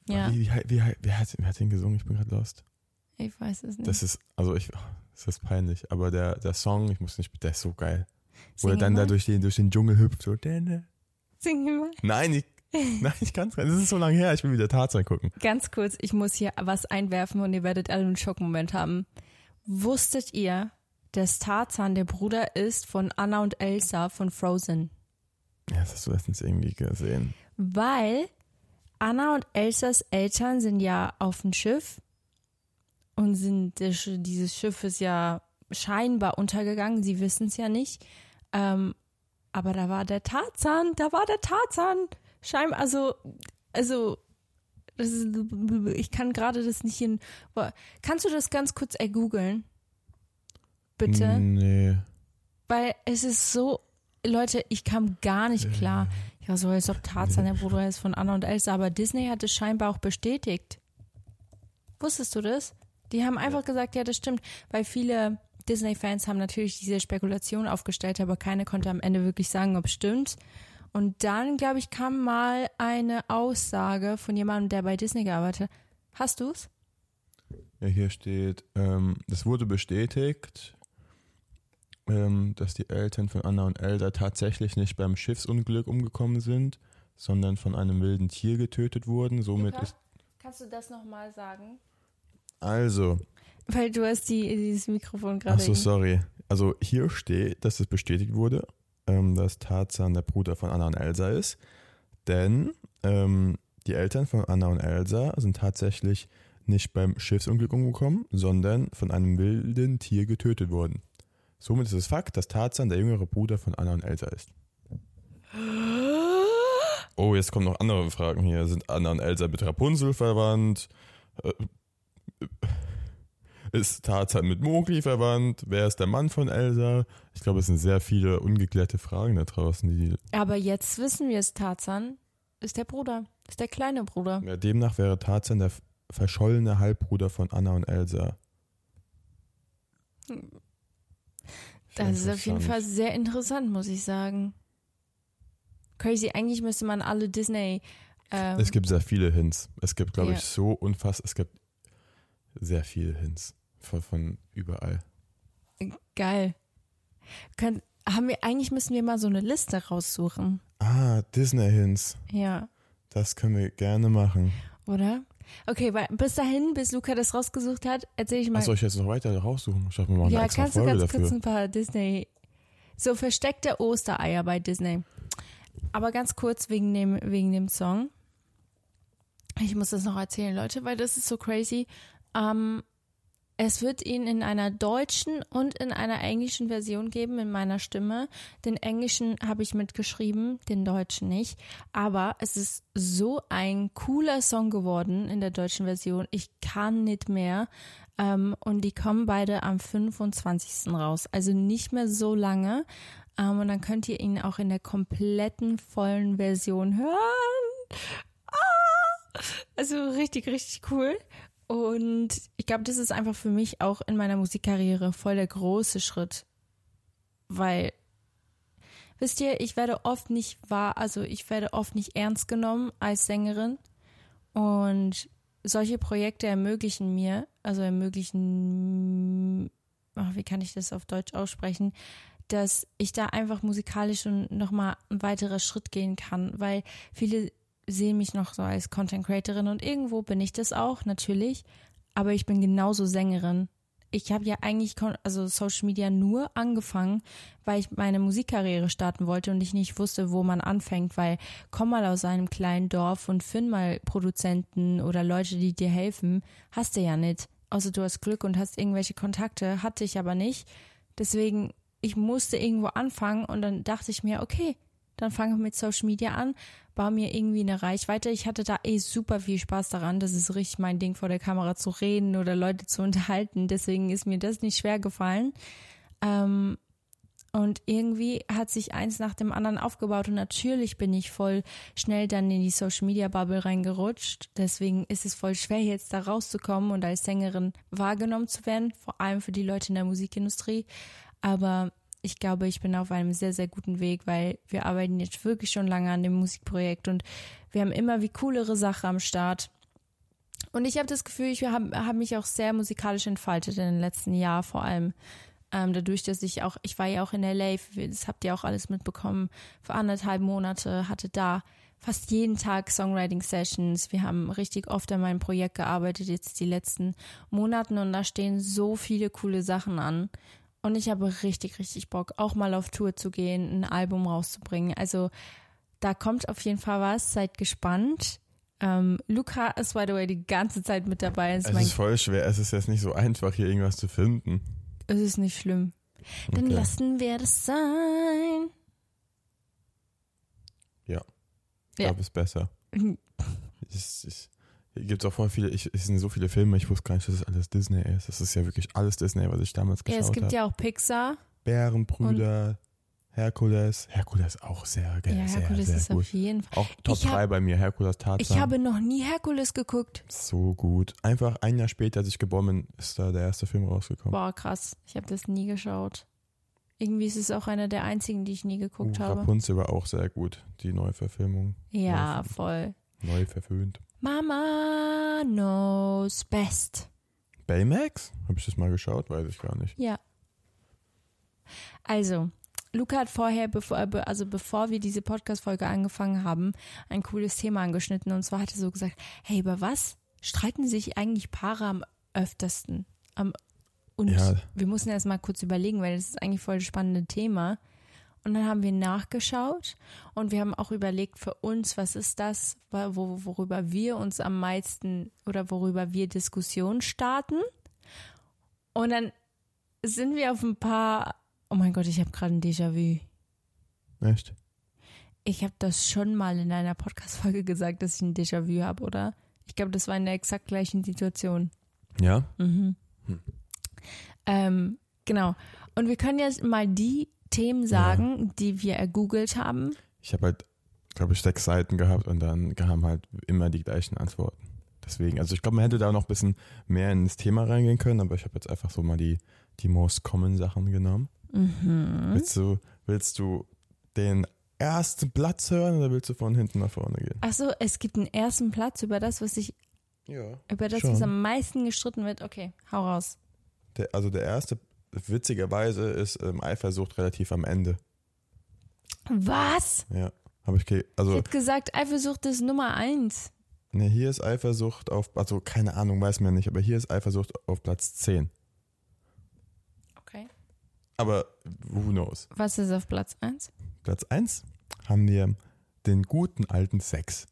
[SPEAKER 1] Ja,
[SPEAKER 2] Wie, wie, wie, wer, hat, wer hat den gesungen? Ich bin gerade lost.
[SPEAKER 1] ich weiß es nicht.
[SPEAKER 2] Das ist, also ich, das ist peinlich, aber der, der Song, ich muss nicht, der ist so geil. Wo er
[SPEAKER 1] Sing
[SPEAKER 2] dann
[SPEAKER 1] mal.
[SPEAKER 2] da durch den, durch den Dschungel hüpft. So.
[SPEAKER 1] Sing mal.
[SPEAKER 2] Nein, ich, [LAUGHS] nein, ich kann es Das ist so lange her, ich will wieder Tarzan gucken.
[SPEAKER 1] Ganz kurz, ich muss hier was einwerfen und ihr werdet alle einen Schockmoment haben. Wusstet ihr, dass Tarzan der Bruder ist von Anna und Elsa von Frozen?
[SPEAKER 2] Ja, das hast du letztens irgendwie gesehen.
[SPEAKER 1] Weil Anna und Elsas Eltern sind ja auf dem Schiff und sind dieses Schiff ist ja scheinbar untergegangen. Sie wissen es ja nicht. Ähm, aber da war der Tarzan, da war der Tarzan. Scheinbar, also, also, das ist, ich kann gerade das nicht in. Kannst du das ganz kurz ergoogeln? Bitte?
[SPEAKER 2] Nee.
[SPEAKER 1] Weil es ist so, Leute, ich kam gar nicht klar. Ich war so, als ob Tarzan der Bruder ist von Anna und Elsa, aber Disney hat es scheinbar auch bestätigt. Wusstest du das? Die haben einfach gesagt, ja, das stimmt, weil viele Disney-Fans haben natürlich diese Spekulation aufgestellt, aber keiner konnte am Ende wirklich sagen, ob es stimmt. Und dann, glaube ich, kam mal eine Aussage von jemandem, der bei Disney gearbeitet hat. Hast du's?
[SPEAKER 2] Ja, hier steht, ähm, es wurde bestätigt, ähm, dass die Eltern von Anna und Elsa tatsächlich nicht beim Schiffsunglück umgekommen sind, sondern von einem wilden Tier getötet wurden. Somit
[SPEAKER 1] Luca?
[SPEAKER 2] ist
[SPEAKER 1] Kannst du das nochmal sagen?
[SPEAKER 2] also,
[SPEAKER 1] Weil du hast die, dieses Mikrofon gerade.
[SPEAKER 2] ach so, sorry. Also hier steht, dass es bestätigt wurde, ähm, dass Tarzan der Bruder von Anna und Elsa ist, denn ähm, die Eltern von Anna und Elsa sind tatsächlich nicht beim Schiffsunglück umgekommen, sondern von einem wilden Tier getötet worden. Somit ist es Fakt, dass Tarzan der jüngere Bruder von Anna und Elsa ist. Oh, jetzt kommen noch andere Fragen hier. Sind Anna und Elsa mit Rapunzel verwandt? Äh, Ist Tarzan mit Mowgli verwandt? Wer ist der Mann von Elsa? Ich glaube, es sind sehr viele ungeklärte Fragen da draußen. Die,
[SPEAKER 1] Aber jetzt wissen wir es, Tarzan ist der Bruder, ist der kleine Bruder.
[SPEAKER 2] ja, demnach wäre Tarzan der verschollene Halbbruder von Anna und Elsa.
[SPEAKER 1] Das ist auf jeden. Fall sehr interessant, muss ich sagen. Crazy, eigentlich müsste man alle Disney. Ähm,
[SPEAKER 2] Es gibt sehr viele Hints. Es gibt, glaube
[SPEAKER 1] Ja.
[SPEAKER 2] ich, so unfassbar. Es gibt sehr viele Hints von, von überall.
[SPEAKER 1] geil. Können, haben wir, eigentlich müssen wir mal so eine Liste raussuchen.
[SPEAKER 2] Ah, Disney-Hints.
[SPEAKER 1] Ja,
[SPEAKER 2] Das können wir gerne machen.
[SPEAKER 1] oder? Okay, weil bis dahin, bis Luca das rausgesucht hat, erzähle ich mal.
[SPEAKER 2] Was soll ich jetzt noch weiter raussuchen? Ich dachte, wir machen
[SPEAKER 1] ja,
[SPEAKER 2] eine extra
[SPEAKER 1] kannst du
[SPEAKER 2] Folge
[SPEAKER 1] ganz kurz
[SPEAKER 2] dafür.
[SPEAKER 1] ein paar Disney. So versteckte Ostereier bei Disney. Aber ganz kurz wegen dem, wegen dem Song. Ich muss das noch erzählen, Leute, weil das ist so crazy. Ähm, es wird ihn in einer deutschen und in einer englischen Version geben, in meiner Stimme. Den englischen habe ich mitgeschrieben, den deutschen nicht. Aber es ist so ein cooler Song geworden in der deutschen Version. Ich kann nicht mehr. Ähm, und die kommen beide am 25. raus. Also nicht mehr so lange. Ähm, und dann könnt ihr ihn auch in der kompletten vollen Version hören. Ah! Also richtig, richtig cool. Und ich glaube, das ist einfach für mich auch in meiner Musikkarriere voll der große Schritt. Weil, wisst ihr, ich werde oft nicht wahr, also ich werde oft nicht ernst genommen als Sängerin. Und solche Projekte ermöglichen mir, also ermöglichen, ach, wie kann ich das auf Deutsch aussprechen, dass ich da einfach musikalisch und nochmal ein weiterer Schritt gehen kann, weil viele sehen mich noch so als Content Creatorin und irgendwo bin ich das auch, natürlich, aber ich bin genauso Sängerin. Ich habe ja eigentlich also Social Media nur angefangen, weil ich meine Musikkarriere starten wollte und ich nicht wusste, wo man anfängt, weil komm mal aus einem kleinen Dorf und find mal Produzenten oder Leute, die dir helfen, hast du ja nicht. Außer du hast Glück und hast irgendwelche Kontakte, hatte ich aber nicht. Deswegen, ich musste irgendwo anfangen und dann dachte ich mir, okay, dann fange ich mit Social Media an, baue mir irgendwie eine Reichweite. Ich hatte da eh super viel Spaß daran. Das ist richtig mein Ding, vor der Kamera zu reden oder Leute zu [LAUGHS] unterhalten. Deswegen ist mir das nicht schwer gefallen. Ähm, und irgendwie hat sich eins nach dem anderen aufgebaut und natürlich bin ich voll schnell dann in die Social Media Bubble reingerutscht. Deswegen ist es voll schwer jetzt da rauszukommen und als Sängerin wahrgenommen zu werden, vor allem für die Leute in der Musikindustrie. Aber ich glaube, ich bin auf einem sehr, sehr guten Weg, weil wir arbeiten jetzt wirklich schon lange an dem Musikprojekt und wir haben immer wie coolere Sachen am Start. Und ich habe das Gefühl, ich habe hab mich auch sehr musikalisch entfaltet in den letzten Jahren, vor allem ähm, dadurch, dass ich auch, ich war ja auch in LA, das habt ihr auch alles mitbekommen, für anderthalb Monate, hatte da fast jeden Tag Songwriting-Sessions. Wir haben richtig oft an meinem Projekt gearbeitet, jetzt die letzten Monaten und da stehen so viele coole Sachen an. Und ich habe richtig, richtig Bock, auch mal auf Tour zu gehen, ein Album rauszubringen. Also da kommt auf jeden Fall was. Seid gespannt. Ähm, Luca ist, by the way, die ganze Zeit mit dabei.
[SPEAKER 2] Es, es ist voll schwer. Es ist jetzt nicht so einfach, hier irgendwas zu finden.
[SPEAKER 1] Es ist nicht schlimm. Dann okay. lassen wir das sein.
[SPEAKER 2] Ja. Ich glaube, [LAUGHS] es ist besser. ich, ich, hier gibt es auch voll viele, ich, es sind so viele Filme, ich wusste gar nicht, dass es alles Disney ist. Das ist ja wirklich alles Disney, was ich damals geschaut habe. Ja, es gibt
[SPEAKER 1] hab. ja auch Pixar.
[SPEAKER 2] Bärenbrüder, Herkules. Herkules auch sehr geil. Ja, Herkules sehr, sehr ist gut. auf jeden Fall. Auch Top 3 bei mir, Herkules Tarzan.
[SPEAKER 1] Ich habe noch nie Herkules geguckt.
[SPEAKER 2] So gut. Einfach ein Jahr später, als ich geboren bin, ist da der erste Film rausgekommen.
[SPEAKER 1] Boah, krass. Ich habe das nie geschaut. Irgendwie ist es auch einer der einzigen, die ich nie geguckt uh, habe.
[SPEAKER 2] Rapunzel war auch sehr gut, die Neuverfilmung.
[SPEAKER 1] Ja, Neu voll.
[SPEAKER 2] Neu verföhnt.
[SPEAKER 1] Mama knows best.
[SPEAKER 2] Baymax? Habe ich das mal geschaut? Weiß ich gar nicht.
[SPEAKER 1] Ja. Also, Luca hat vorher, bevor, also bevor wir diese Podcast-Folge angefangen haben, ein cooles Thema angeschnitten. Und zwar hat er so gesagt, hey, über was streiten sich eigentlich Paare am öftesten? Am, und ja. wir mussten erst mal kurz überlegen, weil das ist eigentlich voll das spannende Thema. Und dann haben wir nachgeschaut und wir haben auch überlegt für uns, was ist das, worüber wir uns am meisten oder worüber wir Diskussionen starten. Und dann sind wir auf ein paar, oh mein Gott, ich habe gerade ein Déjà-vu.
[SPEAKER 2] Echt?
[SPEAKER 1] Ich habe das schon mal in einer Podcast-Folge gesagt, dass ich ein Déjà-vu habe, oder? Ich glaube, das war in der exakt gleichen Situation.
[SPEAKER 2] Ja?
[SPEAKER 1] Mhm. Hm. Ähm, genau. Und wir können jetzt mal die Themen sagen, ja. die wir ergoogelt haben?
[SPEAKER 2] Ich habe halt, glaube ich, sechs Seiten gehabt und dann kamen halt immer die gleichen Antworten. Deswegen, also ich glaube, man hätte da noch ein bisschen mehr ins Thema reingehen können, aber ich habe jetzt einfach so mal die, die most common Sachen genommen.
[SPEAKER 1] Mhm.
[SPEAKER 2] Willst du, willst du den ersten Platz hören oder willst du von hinten nach vorne gehen?
[SPEAKER 1] Achso, es gibt einen ersten Platz über das, was ich.
[SPEAKER 2] Ja.
[SPEAKER 1] Über das, schon. was am meisten gestritten wird. Okay, hau raus.
[SPEAKER 2] Der, also der erste witzigerweise ist ähm, Eifersucht relativ am Ende.
[SPEAKER 1] Was?
[SPEAKER 2] Ja, habe ich also.
[SPEAKER 1] Ich hätte gesagt, Eifersucht ist Nummer eins.
[SPEAKER 2] Ne, hier ist Eifersucht auf, also keine Ahnung, weiß mir nicht, aber hier ist Eifersucht auf Platz 10.
[SPEAKER 1] Okay.
[SPEAKER 2] Aber who knows?
[SPEAKER 1] Was ist auf Platz 1?
[SPEAKER 2] Platz 1 haben wir den guten alten Sex.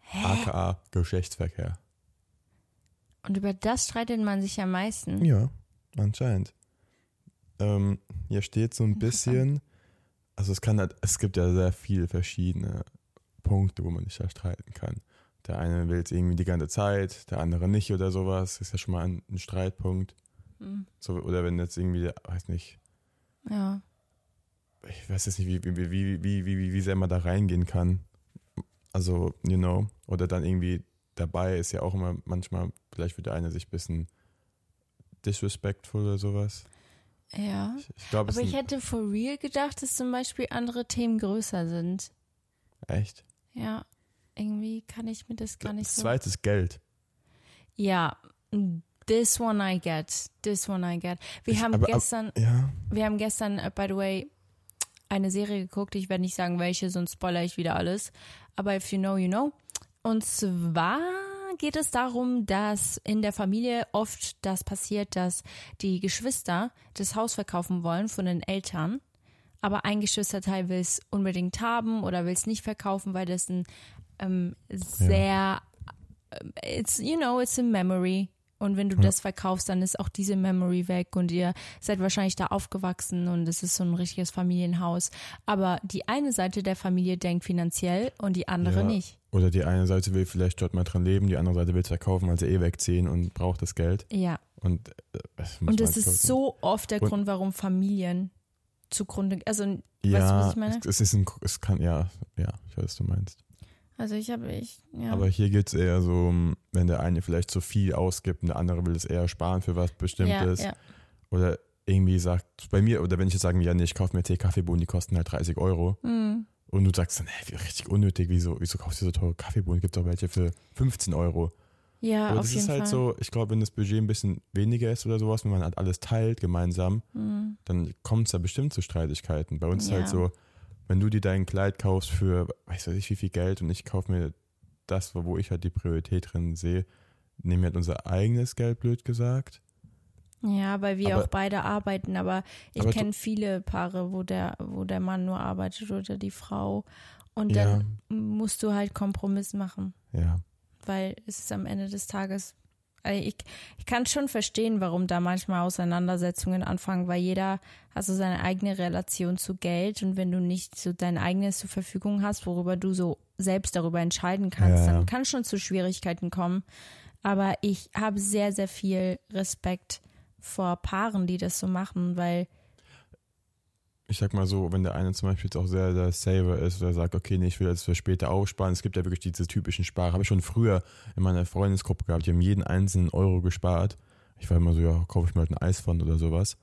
[SPEAKER 1] Hä?
[SPEAKER 2] AKA Geschlechtsverkehr.
[SPEAKER 1] Und über das streitet man sich am meisten.
[SPEAKER 2] Ja. Anscheinend. Ähm, hier steht so ein bisschen, also es kann halt, es gibt ja sehr viele verschiedene Punkte, wo man sich da streiten kann. Der eine will es irgendwie die ganze Zeit, der andere nicht oder sowas. Ist ja schon mal ein, ein Streitpunkt. Mhm. So, oder wenn jetzt irgendwie, weiß nicht.
[SPEAKER 1] Ja.
[SPEAKER 2] Ich weiß jetzt nicht, wie, wie, wie, wie, wie, wie, wie sehr man da reingehen kann. Also, you know. Oder dann irgendwie dabei ist ja auch immer manchmal, vielleicht wird der eine sich ein bisschen disrespectful oder sowas.
[SPEAKER 1] Ja.
[SPEAKER 2] Ich, ich glaube, es
[SPEAKER 1] Aber ich hätte for real gedacht, dass zum Beispiel andere Themen größer sind.
[SPEAKER 2] echt.
[SPEAKER 1] Ja. Irgendwie kann ich mir das gar nicht
[SPEAKER 2] Das
[SPEAKER 1] so.
[SPEAKER 2] zweite ist Geld.
[SPEAKER 1] Ja. This one I get. This one I get. Wir
[SPEAKER 2] Ich-
[SPEAKER 1] haben
[SPEAKER 2] aber-
[SPEAKER 1] gestern,
[SPEAKER 2] Ja.
[SPEAKER 1] wir haben gestern, uh, by the way, eine Serie geguckt. Ich werde nicht sagen, welche, sonst spoilere ich wieder alles. Aber if you know, you know. Und zwar geht es darum, dass in der Familie oft das passiert, dass die Geschwister das Haus verkaufen wollen von den Eltern. Aber ein Geschwisterteil will es unbedingt haben oder will es nicht verkaufen, weil das ein ähm, sehr, ähm, it's, you know, it's a memory. Und wenn du das verkaufst, dann ist auch diese Memory weg und ihr seid wahrscheinlich da aufgewachsen und es ist so ein richtiges Familienhaus. Aber die eine Seite der Familie denkt finanziell und die andere
[SPEAKER 2] Ja.
[SPEAKER 1] nicht.
[SPEAKER 2] Oder die eine Seite will vielleicht dort mal dran leben, die andere Seite will es verkaufen, weil sie eh wegziehen und braucht das Geld.
[SPEAKER 1] Ja.
[SPEAKER 2] Und, äh, das muss
[SPEAKER 1] Und das ist so oft der
[SPEAKER 2] Und-
[SPEAKER 1] Grund, warum Familien zugrunde, also, weißt du,
[SPEAKER 2] ja,
[SPEAKER 1] was ich meine?
[SPEAKER 2] Es, es ist ein, es kann, ja, ja, ich weiß, was du meinst.
[SPEAKER 1] Also ich habe, ich, ja.
[SPEAKER 2] Aber hier geht es eher so, wenn der eine vielleicht zu viel ausgibt und der andere will es eher sparen für was
[SPEAKER 1] ja,
[SPEAKER 2] Bestimmtes.
[SPEAKER 1] ja.
[SPEAKER 2] Oder irgendwie sagt, bei mir, oder wenn ich jetzt sage, ja, nee, ich kaufe mir Tee-Kaffeebohnen, die kosten halt 30 Euro.
[SPEAKER 1] Hm.
[SPEAKER 2] Und du sagst dann, hey, wie richtig unnötig, wieso, wieso kaufst du so teure Kaffeebohnen? Gibt doch welche für 15 Euro.
[SPEAKER 1] Ja,
[SPEAKER 2] Aber
[SPEAKER 1] auf
[SPEAKER 2] das
[SPEAKER 1] jeden
[SPEAKER 2] ist halt
[SPEAKER 1] Fall.
[SPEAKER 2] so, ich glaube, wenn das Budget ein bisschen weniger ist oder sowas, wenn man halt alles teilt gemeinsam,
[SPEAKER 1] Hm.
[SPEAKER 2] dann kommt es da bestimmt zu Streitigkeiten. Bei uns ist
[SPEAKER 1] Ja.
[SPEAKER 2] halt so, wenn du dir dein Kleid kaufst für, weiß weiß ich wie viel Geld und ich kaufe mir das, wo ich halt die Priorität drin sehe, nehmen wir halt unser eigenes Geld, blöd gesagt.
[SPEAKER 1] Ja, weil wir
[SPEAKER 2] Aber-
[SPEAKER 1] auch beide arbeiten, aber ich kenne viele Paare, wo der, wo der Mann nur arbeitet oder die Frau. Und
[SPEAKER 2] Ja.
[SPEAKER 1] dann musst du halt Kompromiss machen,
[SPEAKER 2] Ja.
[SPEAKER 1] weil es ist am Ende des Tages. Also ich, ich kann schon verstehen, warum da manchmal Auseinandersetzungen anfangen, weil jeder hat so seine eigene Relation zu Geld und wenn du nicht so dein eigenes zur Verfügung hast, worüber du so selbst darüber entscheiden kannst,
[SPEAKER 2] Ja.
[SPEAKER 1] dann kann schon zu Schwierigkeiten kommen. Aber ich habe sehr, sehr viel Respekt vor Paaren, die das so machen, weil
[SPEAKER 2] Ich sag mal so, wenn der eine zum Beispiel jetzt auch sehr der Saver ist oder sagt, okay, nee, ich will jetzt für später aufsparen, es gibt ja wirklich diese typischen Sparer. Habe ich schon früher in meiner Freundesgruppe gehabt, die haben jeden einzelnen Euro gespart. Ich war immer so, ja, kaufe ich mir halt ein Eisfond oder sowas.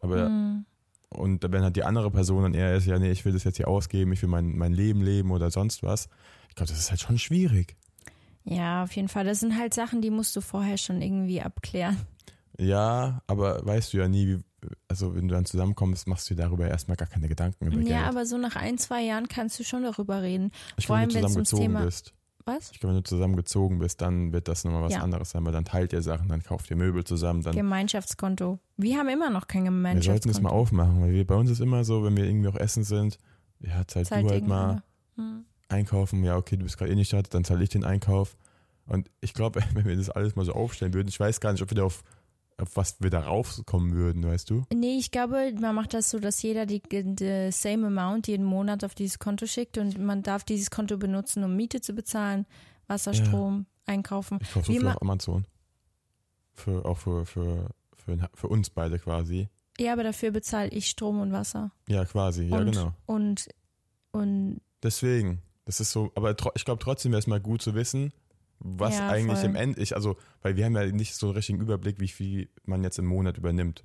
[SPEAKER 2] Aber
[SPEAKER 1] hm,
[SPEAKER 2] Und wenn halt die andere Person dann eher ist, ja, nee, ich will das jetzt hier ausgeben, ich will mein, mein Leben leben oder sonst was. Ich glaube, das ist halt schon schwierig.
[SPEAKER 1] ja, auf jeden Fall. Das sind halt Sachen, die musst du vorher schon irgendwie abklären.
[SPEAKER 2] Ja, aber weißt du ja nie, wie, also wenn du dann zusammenkommst, machst du dir darüber erstmal gar keine Gedanken über
[SPEAKER 1] Ja,
[SPEAKER 2] Geld.
[SPEAKER 1] aber so nach ein, zwei Jahren kannst du schon darüber reden.
[SPEAKER 2] ich
[SPEAKER 1] vor
[SPEAKER 2] glaube, wenn du
[SPEAKER 1] allem,
[SPEAKER 2] zusammengezogen
[SPEAKER 1] Thema-
[SPEAKER 2] bist.
[SPEAKER 1] Was?
[SPEAKER 2] Ich glaube, wenn du zusammengezogen bist, dann wird das nochmal was
[SPEAKER 1] Ja.
[SPEAKER 2] anderes sein, weil dann teilt ihr Sachen, dann kauft ihr Möbel zusammen, dann
[SPEAKER 1] Gemeinschaftskonto. Wir haben immer noch kein
[SPEAKER 2] wir sollten das
[SPEAKER 1] Gemeinschaftskonto.
[SPEAKER 2] mal aufmachen, weil wir, bei uns ist immer so, wenn wir irgendwie auch essen sind, ja, zahlt
[SPEAKER 1] Zahlt
[SPEAKER 2] du halt mal.
[SPEAKER 1] Hm.
[SPEAKER 2] einkaufen, ja, okay, du bist gerade eh nicht da, dann zahle ich den Einkauf. Und ich glaube, [LAUGHS] wenn wir das alles mal so aufstellen würden, ich weiß gar nicht, ob wir da auf, auf was wir da raufkommen würden, weißt du?
[SPEAKER 1] Nee, ich glaube, man macht das so, dass jeder die, die same amount jeden Monat auf dieses Konto schickt und man darf dieses Konto benutzen, um Miete zu bezahlen, Wasser,
[SPEAKER 2] Ja.
[SPEAKER 1] Strom, einkaufen.
[SPEAKER 2] Ich kaufe so
[SPEAKER 1] Wie
[SPEAKER 2] viel auf Amazon. Für, auch für, für, für, für uns beide quasi.
[SPEAKER 1] Ja, aber dafür bezahle ich Strom und Wasser.
[SPEAKER 2] Ja, quasi, ja,
[SPEAKER 1] und,
[SPEAKER 2] genau.
[SPEAKER 1] Und, und
[SPEAKER 2] Deswegen, das ist so, aber ich glaube trotzdem wäre es mal gut zu wissen, was
[SPEAKER 1] Ja,
[SPEAKER 2] eigentlich
[SPEAKER 1] voll.
[SPEAKER 2] im End ist. Also, weil wir haben ja nicht so einen richtigen Überblick, wie viel man jetzt im Monat übernimmt.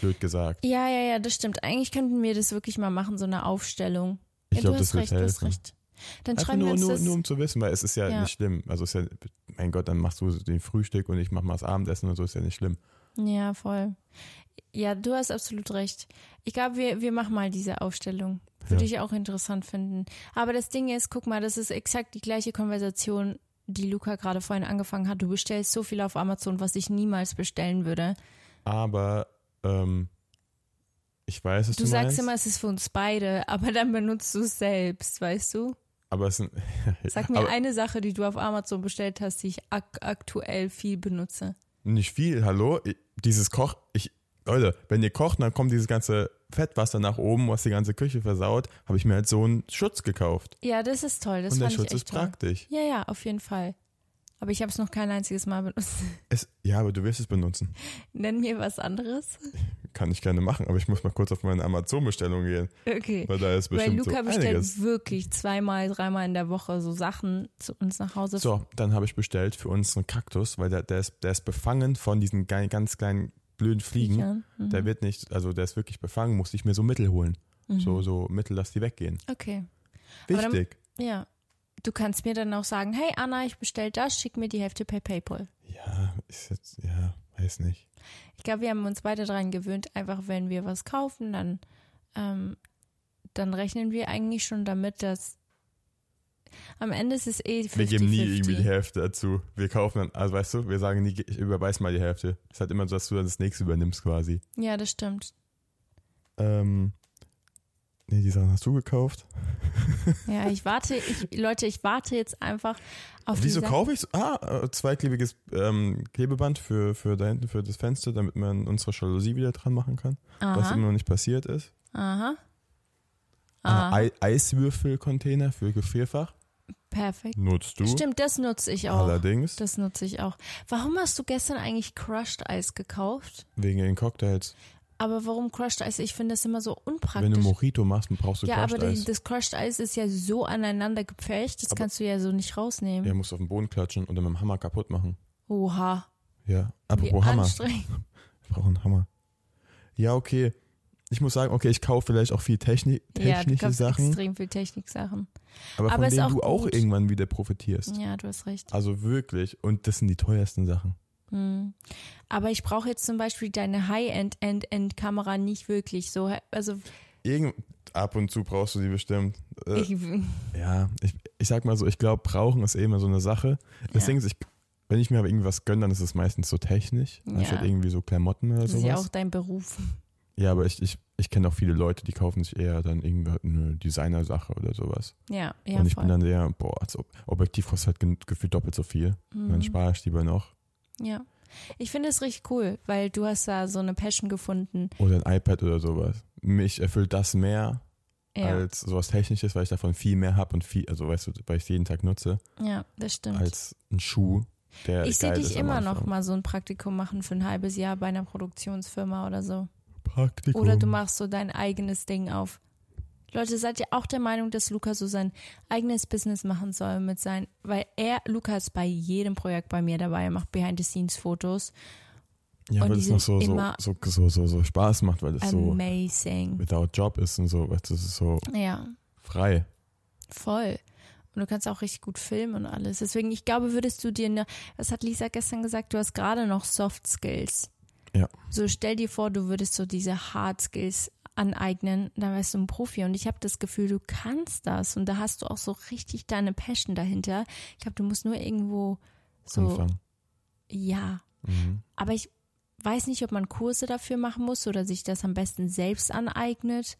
[SPEAKER 2] Blöd gesagt.
[SPEAKER 1] ja, ja, ja, das stimmt. Eigentlich könnten wir das wirklich mal machen, so eine Aufstellung.
[SPEAKER 2] Ich
[SPEAKER 1] ja,
[SPEAKER 2] glaube, das wird
[SPEAKER 1] recht, hast
[SPEAKER 2] helfen.
[SPEAKER 1] recht. Dann
[SPEAKER 2] Einfach
[SPEAKER 1] schreiben wir
[SPEAKER 2] nur,
[SPEAKER 1] uns
[SPEAKER 2] nur,
[SPEAKER 1] das.
[SPEAKER 2] nur um zu wissen, weil es ist ja,
[SPEAKER 1] Ja.
[SPEAKER 2] nicht schlimm. Also ist ja, mein Gott, dann machst du den Frühstück und ich mach mal das Abendessen und so, ist ja nicht schlimm.
[SPEAKER 1] Ja, voll. Ja, du hast absolut recht. Ich glaube, wir, wir machen mal diese Aufstellung. Würde
[SPEAKER 2] Ja.
[SPEAKER 1] ich auch interessant finden. Aber das Ding ist, guck mal, das ist exakt die gleiche Konversation, die Luca gerade vorhin angefangen hat. Du bestellst so viel auf Amazon, was ich niemals bestellen würde.
[SPEAKER 2] Aber ähm, ich weiß, was
[SPEAKER 1] Du
[SPEAKER 2] du,
[SPEAKER 1] sagst
[SPEAKER 2] meinst.
[SPEAKER 1] immer, es ist für uns beide, aber dann benutzt du es selbst, weißt du?
[SPEAKER 2] aber es sind, [LAUGHS]
[SPEAKER 1] Sag mir
[SPEAKER 2] aber
[SPEAKER 1] eine Sache, die du auf Amazon bestellt hast, die ich ak aktuell viel benutze.
[SPEAKER 2] nicht viel, hallo? Dieses Koch, ich, Leute, wenn ihr kocht, dann kommt dieses ganze Fettwasser nach oben, was die ganze Küche versaut, habe ich mir halt so einen Schutz gekauft.
[SPEAKER 1] Ja, das ist toll. Das
[SPEAKER 2] und der Schutz ist
[SPEAKER 1] toll.
[SPEAKER 2] praktisch.
[SPEAKER 1] Ja, ja, auf jeden Fall. Aber ich habe es noch kein einziges Mal benutzt. [LAUGHS]
[SPEAKER 2] Es, ja, aber du wirst es benutzen.
[SPEAKER 1] Nenn mir was anderes.
[SPEAKER 2] Kann ich gerne machen, aber ich muss mal kurz auf meine Amazon-Bestellung gehen.
[SPEAKER 1] Okay.
[SPEAKER 2] Weil da ist
[SPEAKER 1] Weil
[SPEAKER 2] bestimmt
[SPEAKER 1] Luca
[SPEAKER 2] so
[SPEAKER 1] bestellt
[SPEAKER 2] einiges.
[SPEAKER 1] wirklich zweimal, dreimal in der Woche so Sachen zu uns nach Hause.
[SPEAKER 2] So, dann habe ich bestellt für uns einen Kaktus, weil der, der, ist, der ist befangen von diesen ganz kleinen blöden Fliegen.
[SPEAKER 1] Viechern. Mhm.
[SPEAKER 2] Der wird nicht, also der ist wirklich befangen, musste ich mir so Mittel holen.
[SPEAKER 1] Mhm.
[SPEAKER 2] So, so Mittel, dass die weggehen.
[SPEAKER 1] Okay. Aber dann-
[SPEAKER 2] Wichtig.
[SPEAKER 1] Ja. Du kannst mir dann auch sagen, hey Anna, ich bestell das, schick mir die Hälfte per PayPal.
[SPEAKER 2] Ja, ist jetzt, ja, weiß nicht.
[SPEAKER 1] Ich glaube, wir haben uns beide daran gewöhnt, einfach wenn wir was kaufen, dann, ähm, dann rechnen wir eigentlich schon damit, dass am Ende ist es eh 50
[SPEAKER 2] Wir geben nie irgendwie die Hälfte dazu. Wir kaufen dann, also weißt du, wir sagen nie, ich überweis mal die Hälfte. Es ist halt immer so, dass du dann das nächste übernimmst quasi.
[SPEAKER 1] Ja, das stimmt.
[SPEAKER 2] Ähm, nee, die Sachen hast du gekauft. [LAUGHS]
[SPEAKER 1] Ja, ich warte, ich, Leute, ich warte jetzt einfach auf
[SPEAKER 2] Wieso kaufe ich so? Ah, äh, zweiklebiges ähm, Klebeband für, für da hinten für das Fenster, damit man unsere Jalousie wieder dran machen kann. Was
[SPEAKER 1] Aha,
[SPEAKER 2] immer noch nicht passiert ist.
[SPEAKER 1] aha.
[SPEAKER 2] Ah,
[SPEAKER 1] Aha,
[SPEAKER 2] Ei Eiswürfelcontainer für Gefrierfach.
[SPEAKER 1] Perfekt.
[SPEAKER 2] Nutzt du.
[SPEAKER 1] Stimmt, das nutze ich auch.
[SPEAKER 2] Allerdings
[SPEAKER 1] Das nutze ich auch. Warum hast du gestern eigentlich Crushed Eis gekauft?
[SPEAKER 2] wegen den Cocktails.
[SPEAKER 1] Aber warum Crushed Eis? Ich finde das immer so
[SPEAKER 2] Wenn
[SPEAKER 1] unpraktisch.
[SPEAKER 2] du Mojito machst, dann brauchst du
[SPEAKER 1] ja,
[SPEAKER 2] Crushed
[SPEAKER 1] aber die,
[SPEAKER 2] Eis.
[SPEAKER 1] das Crushed Eis ist ja so aneinander gepfercht, das
[SPEAKER 2] Aber-
[SPEAKER 1] kannst du ja so nicht rausnehmen.
[SPEAKER 2] Ja, musst du auf den Boden klatschen und dann mit dem Hammer kaputt machen.
[SPEAKER 1] Oha,
[SPEAKER 2] Ja,
[SPEAKER 1] wie
[SPEAKER 2] apropos Hammer.
[SPEAKER 1] anstrengend. [LAUGHS]
[SPEAKER 2] Ich brauche einen Hammer. Ja, okay. Ich muss sagen, okay, ich kaufe vielleicht auch viel Techni
[SPEAKER 1] Ja, du
[SPEAKER 2] technische Sachen,
[SPEAKER 1] extrem viel Techniksachen.
[SPEAKER 2] Aber von
[SPEAKER 1] aber ist
[SPEAKER 2] denen
[SPEAKER 1] auch
[SPEAKER 2] du auch
[SPEAKER 1] gut.
[SPEAKER 2] irgendwann wieder profitierst.
[SPEAKER 1] Ja, du hast recht.
[SPEAKER 2] Also wirklich. Und das sind die teuersten Sachen.
[SPEAKER 1] Hm. Aber ich brauche jetzt zum Beispiel deine High-End-End-End-Kamera nicht wirklich so. Also
[SPEAKER 2] Irgend ab und zu brauchst du die bestimmt. Äh,
[SPEAKER 1] ich,
[SPEAKER 2] ja, ich, ich sag mal so, ich glaube, brauchen ist eh immer so eine Sache. Deswegen ist ich, wenn ich mir aber irgendwas gönne, dann ist es meistens so technisch,
[SPEAKER 1] Ja.
[SPEAKER 2] anstatt irgendwie so Klamotten oder
[SPEAKER 1] das ist
[SPEAKER 2] sowas.
[SPEAKER 1] ja auch dein Beruf.
[SPEAKER 2] Ja, aber ich, ich, ich kenne auch viele Leute, die kaufen sich eher dann irgendwie eine Designer-Sache oder sowas.
[SPEAKER 1] Ja, ja,
[SPEAKER 2] und ich
[SPEAKER 1] voll.
[SPEAKER 2] bin dann eher, boah, Ob- Objektiv kostet halt gefühlt doppelt so viel. Und dann
[SPEAKER 1] Mhm.
[SPEAKER 2] spare ich lieber noch.
[SPEAKER 1] Ja. Ich finde es richtig cool, weil du hast da so eine Passion gefunden.
[SPEAKER 2] Oder ein iPad oder sowas. Mich erfüllt das mehr
[SPEAKER 1] Ja,
[SPEAKER 2] als sowas Technisches, weil ich davon viel mehr habe und viel, also weißt du, weil ich es jeden Tag nutze,
[SPEAKER 1] ja, das stimmt.
[SPEAKER 2] als ein Schuh, der
[SPEAKER 1] ich sehe dich immer noch mal so ein Praktikum machen für ein halbes Jahr bei einer Produktionsfirma oder so.
[SPEAKER 2] Praktikum.
[SPEAKER 1] Oder du machst so dein eigenes Ding auf. Leute, seid ihr auch der Meinung, dass Luca so sein eigenes Business machen soll mit sein, weil er, Luca ist bei jedem Projekt bei mir dabei, er macht Behind-the-Scenes-Fotos.
[SPEAKER 2] ja,
[SPEAKER 1] und
[SPEAKER 2] weil es noch so, so, so, so, so, so Spaß macht, weil es so
[SPEAKER 1] Amazing.
[SPEAKER 2] without Job ist und so, weißt du, das ist so
[SPEAKER 1] Ja,
[SPEAKER 2] frei.
[SPEAKER 1] voll. Und du kannst auch richtig gut filmen und alles. Deswegen, ich glaube, würdest du dir, ne, was hat Lisa gestern gesagt, du hast gerade noch Soft Skills.
[SPEAKER 2] Ja.
[SPEAKER 1] So stell dir vor, du würdest so diese Hard Skills aneignen, dann wärst du ein Profi. Und ich habe das Gefühl, du kannst das. Und da hast du auch so richtig deine Passion dahinter. Ich glaube, du musst nur irgendwo so,
[SPEAKER 2] Anfangen.
[SPEAKER 1] ja.
[SPEAKER 2] Mhm.
[SPEAKER 1] Aber ich weiß nicht, ob man Kurse dafür machen muss oder sich das am besten selbst aneignet.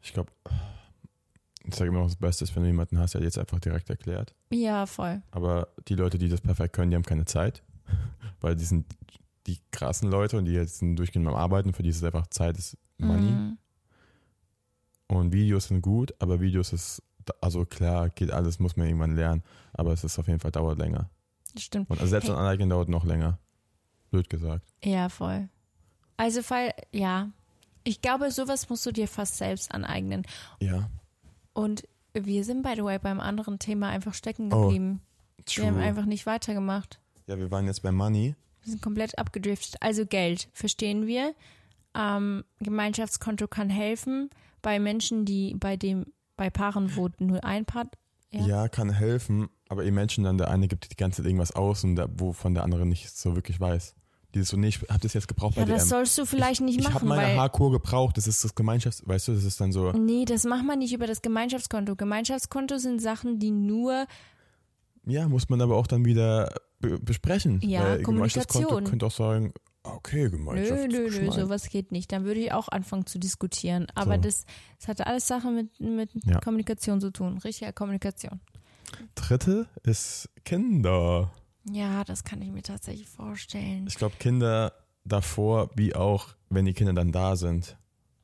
[SPEAKER 2] Ich glaube, ich sage immer noch, das Beste ist, wenn du jemanden hast, der dir jetzt einfach direkt erklärt.
[SPEAKER 1] Ja, voll.
[SPEAKER 2] Aber die Leute, die das perfekt können, die haben keine Zeit, [LAUGHS] weil die sind die krassen Leute und die jetzt sind durchgehend beim Arbeiten, für die ist es einfach Zeit, ist Money.
[SPEAKER 1] Mhm.
[SPEAKER 2] Und Videos sind gut, aber Videos ist, also klar, geht alles, muss man irgendwann lernen, aber es ist auf jeden Fall, dauert länger.
[SPEAKER 1] Stimmt.
[SPEAKER 2] Und also selbst
[SPEAKER 1] Hey.
[SPEAKER 2] Aneignen dauert noch länger. Blöd gesagt.
[SPEAKER 1] Ja, voll. Also, Fall, ja. Ich glaube, sowas musst du dir fast selbst aneignen.
[SPEAKER 2] Ja,
[SPEAKER 1] Und wir sind, by the way, beim anderen Thema einfach stecken
[SPEAKER 2] Oh,
[SPEAKER 1] geblieben. wir haben
[SPEAKER 2] true.
[SPEAKER 1] einfach nicht weitergemacht.
[SPEAKER 2] Ja, wir waren jetzt bei Money.
[SPEAKER 1] Wir sind komplett abgedriftet. Also Geld, verstehen wir. Ähm, Gemeinschaftskonto kann helfen bei Menschen, die bei dem, bei Paaren, wo nur ein Part. Ja.
[SPEAKER 2] Ja. kann helfen, aber ihr Menschen dann, der eine gibt die ganze Zeit irgendwas aus und der, wovon der andere nicht so wirklich weiß. Dieses so, nee, ich hab das jetzt gebraucht
[SPEAKER 1] Ja,
[SPEAKER 2] bei
[SPEAKER 1] das
[SPEAKER 2] DM.
[SPEAKER 1] sollst du vielleicht nicht
[SPEAKER 2] ich habe
[SPEAKER 1] machen,
[SPEAKER 2] meine
[SPEAKER 1] weil.
[SPEAKER 2] Hardcore gebraucht, das ist das Gemeinschafts-, weißt du, das ist dann so,
[SPEAKER 1] Nee, das macht man nicht über das Gemeinschaftskonto. Gemeinschaftskonto sind Sachen, die nur
[SPEAKER 2] ja, muss man aber auch dann wieder besprechen.
[SPEAKER 1] Ja,
[SPEAKER 2] Weil
[SPEAKER 1] Kommunikation.
[SPEAKER 2] könnte auch sagen, okay,
[SPEAKER 1] Nö,
[SPEAKER 2] Gemeinschaftskonto.
[SPEAKER 1] nö, nö, sowas geht nicht. Dann würde ich auch anfangen zu diskutieren. Aber
[SPEAKER 2] So.
[SPEAKER 1] das, das hatte alles Sachen mit, mit
[SPEAKER 2] Ja.
[SPEAKER 1] Kommunikation zu tun. Richtiger Kommunikation.
[SPEAKER 2] Dritte ist Kinder.
[SPEAKER 1] Ja, das kann ich mir tatsächlich vorstellen.
[SPEAKER 2] Ich glaube, Kinder davor, wie auch, wenn die Kinder dann da sind.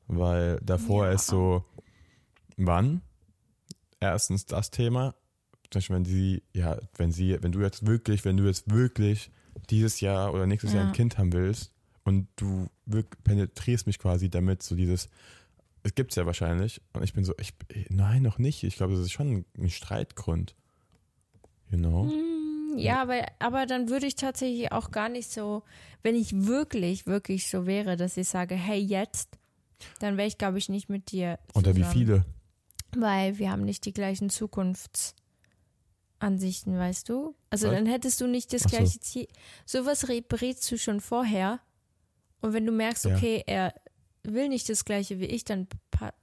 [SPEAKER 2] Weil davor
[SPEAKER 1] Ja.
[SPEAKER 2] ist so, wann? Erstens das Thema. Zum Beispiel, wenn sie, ja, wenn sie, wenn du jetzt wirklich, wenn du jetzt wirklich dieses Jahr oder nächstes Jahr
[SPEAKER 1] Ja.
[SPEAKER 2] ein Kind haben willst und du wirklich penetrierst mich quasi damit, so dieses, es gibt's ja wahrscheinlich. Und ich bin so, ich, nein, noch nicht. Ich glaube, das ist schon ein Streitgrund. You know?
[SPEAKER 1] Mm, Ja, aber, aber dann würde ich tatsächlich auch gar nicht so, wenn ich wirklich, wirklich so wäre, dass ich sage, hey, jetzt, dann wäre ich, glaube ich, nicht mit dir.
[SPEAKER 2] Unter wie
[SPEAKER 1] zusammen.
[SPEAKER 2] viele?
[SPEAKER 1] Weil wir haben nicht die gleichen Zukunftsansichten, weißt du? Also
[SPEAKER 2] Was?
[SPEAKER 1] dann hättest du nicht das
[SPEAKER 2] Ach so.
[SPEAKER 1] gleiche Ziel. Sowas berätst du schon vorher. Und wenn du merkst,
[SPEAKER 2] Ja.
[SPEAKER 1] okay, er will nicht das gleiche wie ich, dann,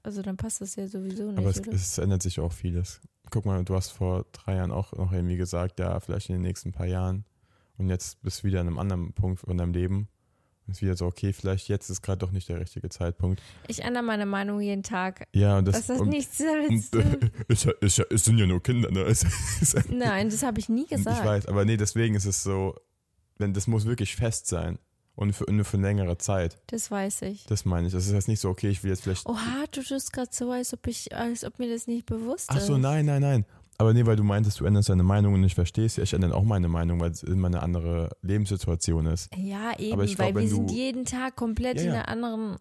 [SPEAKER 1] also dann passt das ja sowieso nicht,
[SPEAKER 2] Aber es, es ändert sich auch vieles. Guck mal, du hast vor drei Jahren auch noch irgendwie gesagt, ja, vielleicht in den nächsten paar Jahren. Und jetzt bist du wieder an einem anderen Punkt in deinem Leben. Ist wieder so, okay, vielleicht jetzt ist gerade doch nicht der richtige Zeitpunkt.
[SPEAKER 1] ich ändere meine Meinung jeden Tag.
[SPEAKER 2] Ja, und das,
[SPEAKER 1] Das hat
[SPEAKER 2] und,
[SPEAKER 1] nichts damit
[SPEAKER 2] und, äh, ist ja, ist es sind ja nur Kinder, ne? [LAUGHS] Ist,
[SPEAKER 1] Nein, das habe ich nie gesagt.
[SPEAKER 2] Ich weiß, aber nee, deswegen ist es so, wenn das muss wirklich fest sein. Und für, nur für längere Zeit.
[SPEAKER 1] Das weiß ich.
[SPEAKER 2] Das meine ich. Das ist jetzt nicht so, okay, ich will jetzt vielleicht.
[SPEAKER 1] Oha, du tust gerade so, als ob ich, als ob mir das nicht bewusst
[SPEAKER 2] Ach
[SPEAKER 1] ist.
[SPEAKER 2] so, nein, nein, nein. Aber nee, weil du meintest, du änderst deine Meinung und ich verstehe es ja. Ich ändere auch meine Meinung, weil es immer eine andere Lebenssituation ist.
[SPEAKER 1] Ja, eben, weil
[SPEAKER 2] glaub,
[SPEAKER 1] wir sind
[SPEAKER 2] du-
[SPEAKER 1] jeden Tag komplett
[SPEAKER 2] Ja,
[SPEAKER 1] in einer anderen.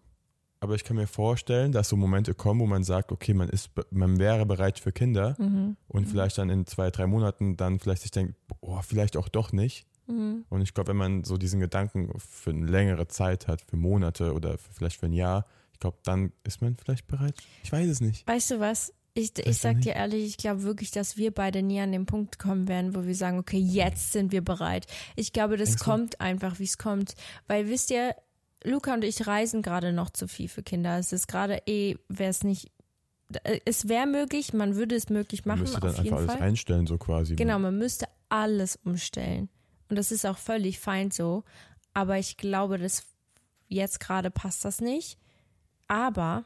[SPEAKER 2] Aber ich kann mir vorstellen, dass so Momente kommen, wo man sagt, okay, man ist, man wäre bereit für Kinder
[SPEAKER 1] Mhm.
[SPEAKER 2] und vielleicht dann in zwei, drei Monaten dann vielleicht sich denkt, oh, vielleicht auch doch nicht.
[SPEAKER 1] Mhm.
[SPEAKER 2] Und ich glaube, wenn man so diesen Gedanken für eine längere Zeit hat, für Monate oder für, vielleicht für ein Jahr, ich glaube, dann ist man vielleicht bereit. Ich weiß es nicht.
[SPEAKER 1] Weißt du was? Ich, ich sag dir ehrlich, ich glaube wirklich, dass wir beide nie an den Punkt kommen werden, wo wir sagen, okay, jetzt sind wir bereit. Ich glaube, das
[SPEAKER 2] Denkst du?
[SPEAKER 1] kommt einfach, wie es kommt. Weil wisst ihr, Luca und ich reisen gerade noch zu viel für Kinder. Es ist gerade eh, wäre es nicht. äh, Es wäre möglich, man würde es möglich
[SPEAKER 2] Man
[SPEAKER 1] machen,
[SPEAKER 2] müsste dann
[SPEAKER 1] auf
[SPEAKER 2] einfach alles
[SPEAKER 1] Fall.
[SPEAKER 2] einstellen, so quasi.
[SPEAKER 1] Genau, man müsste alles umstellen. Und das ist auch völlig fein so. Aber ich glaube, dass jetzt gerade passt das nicht. Aber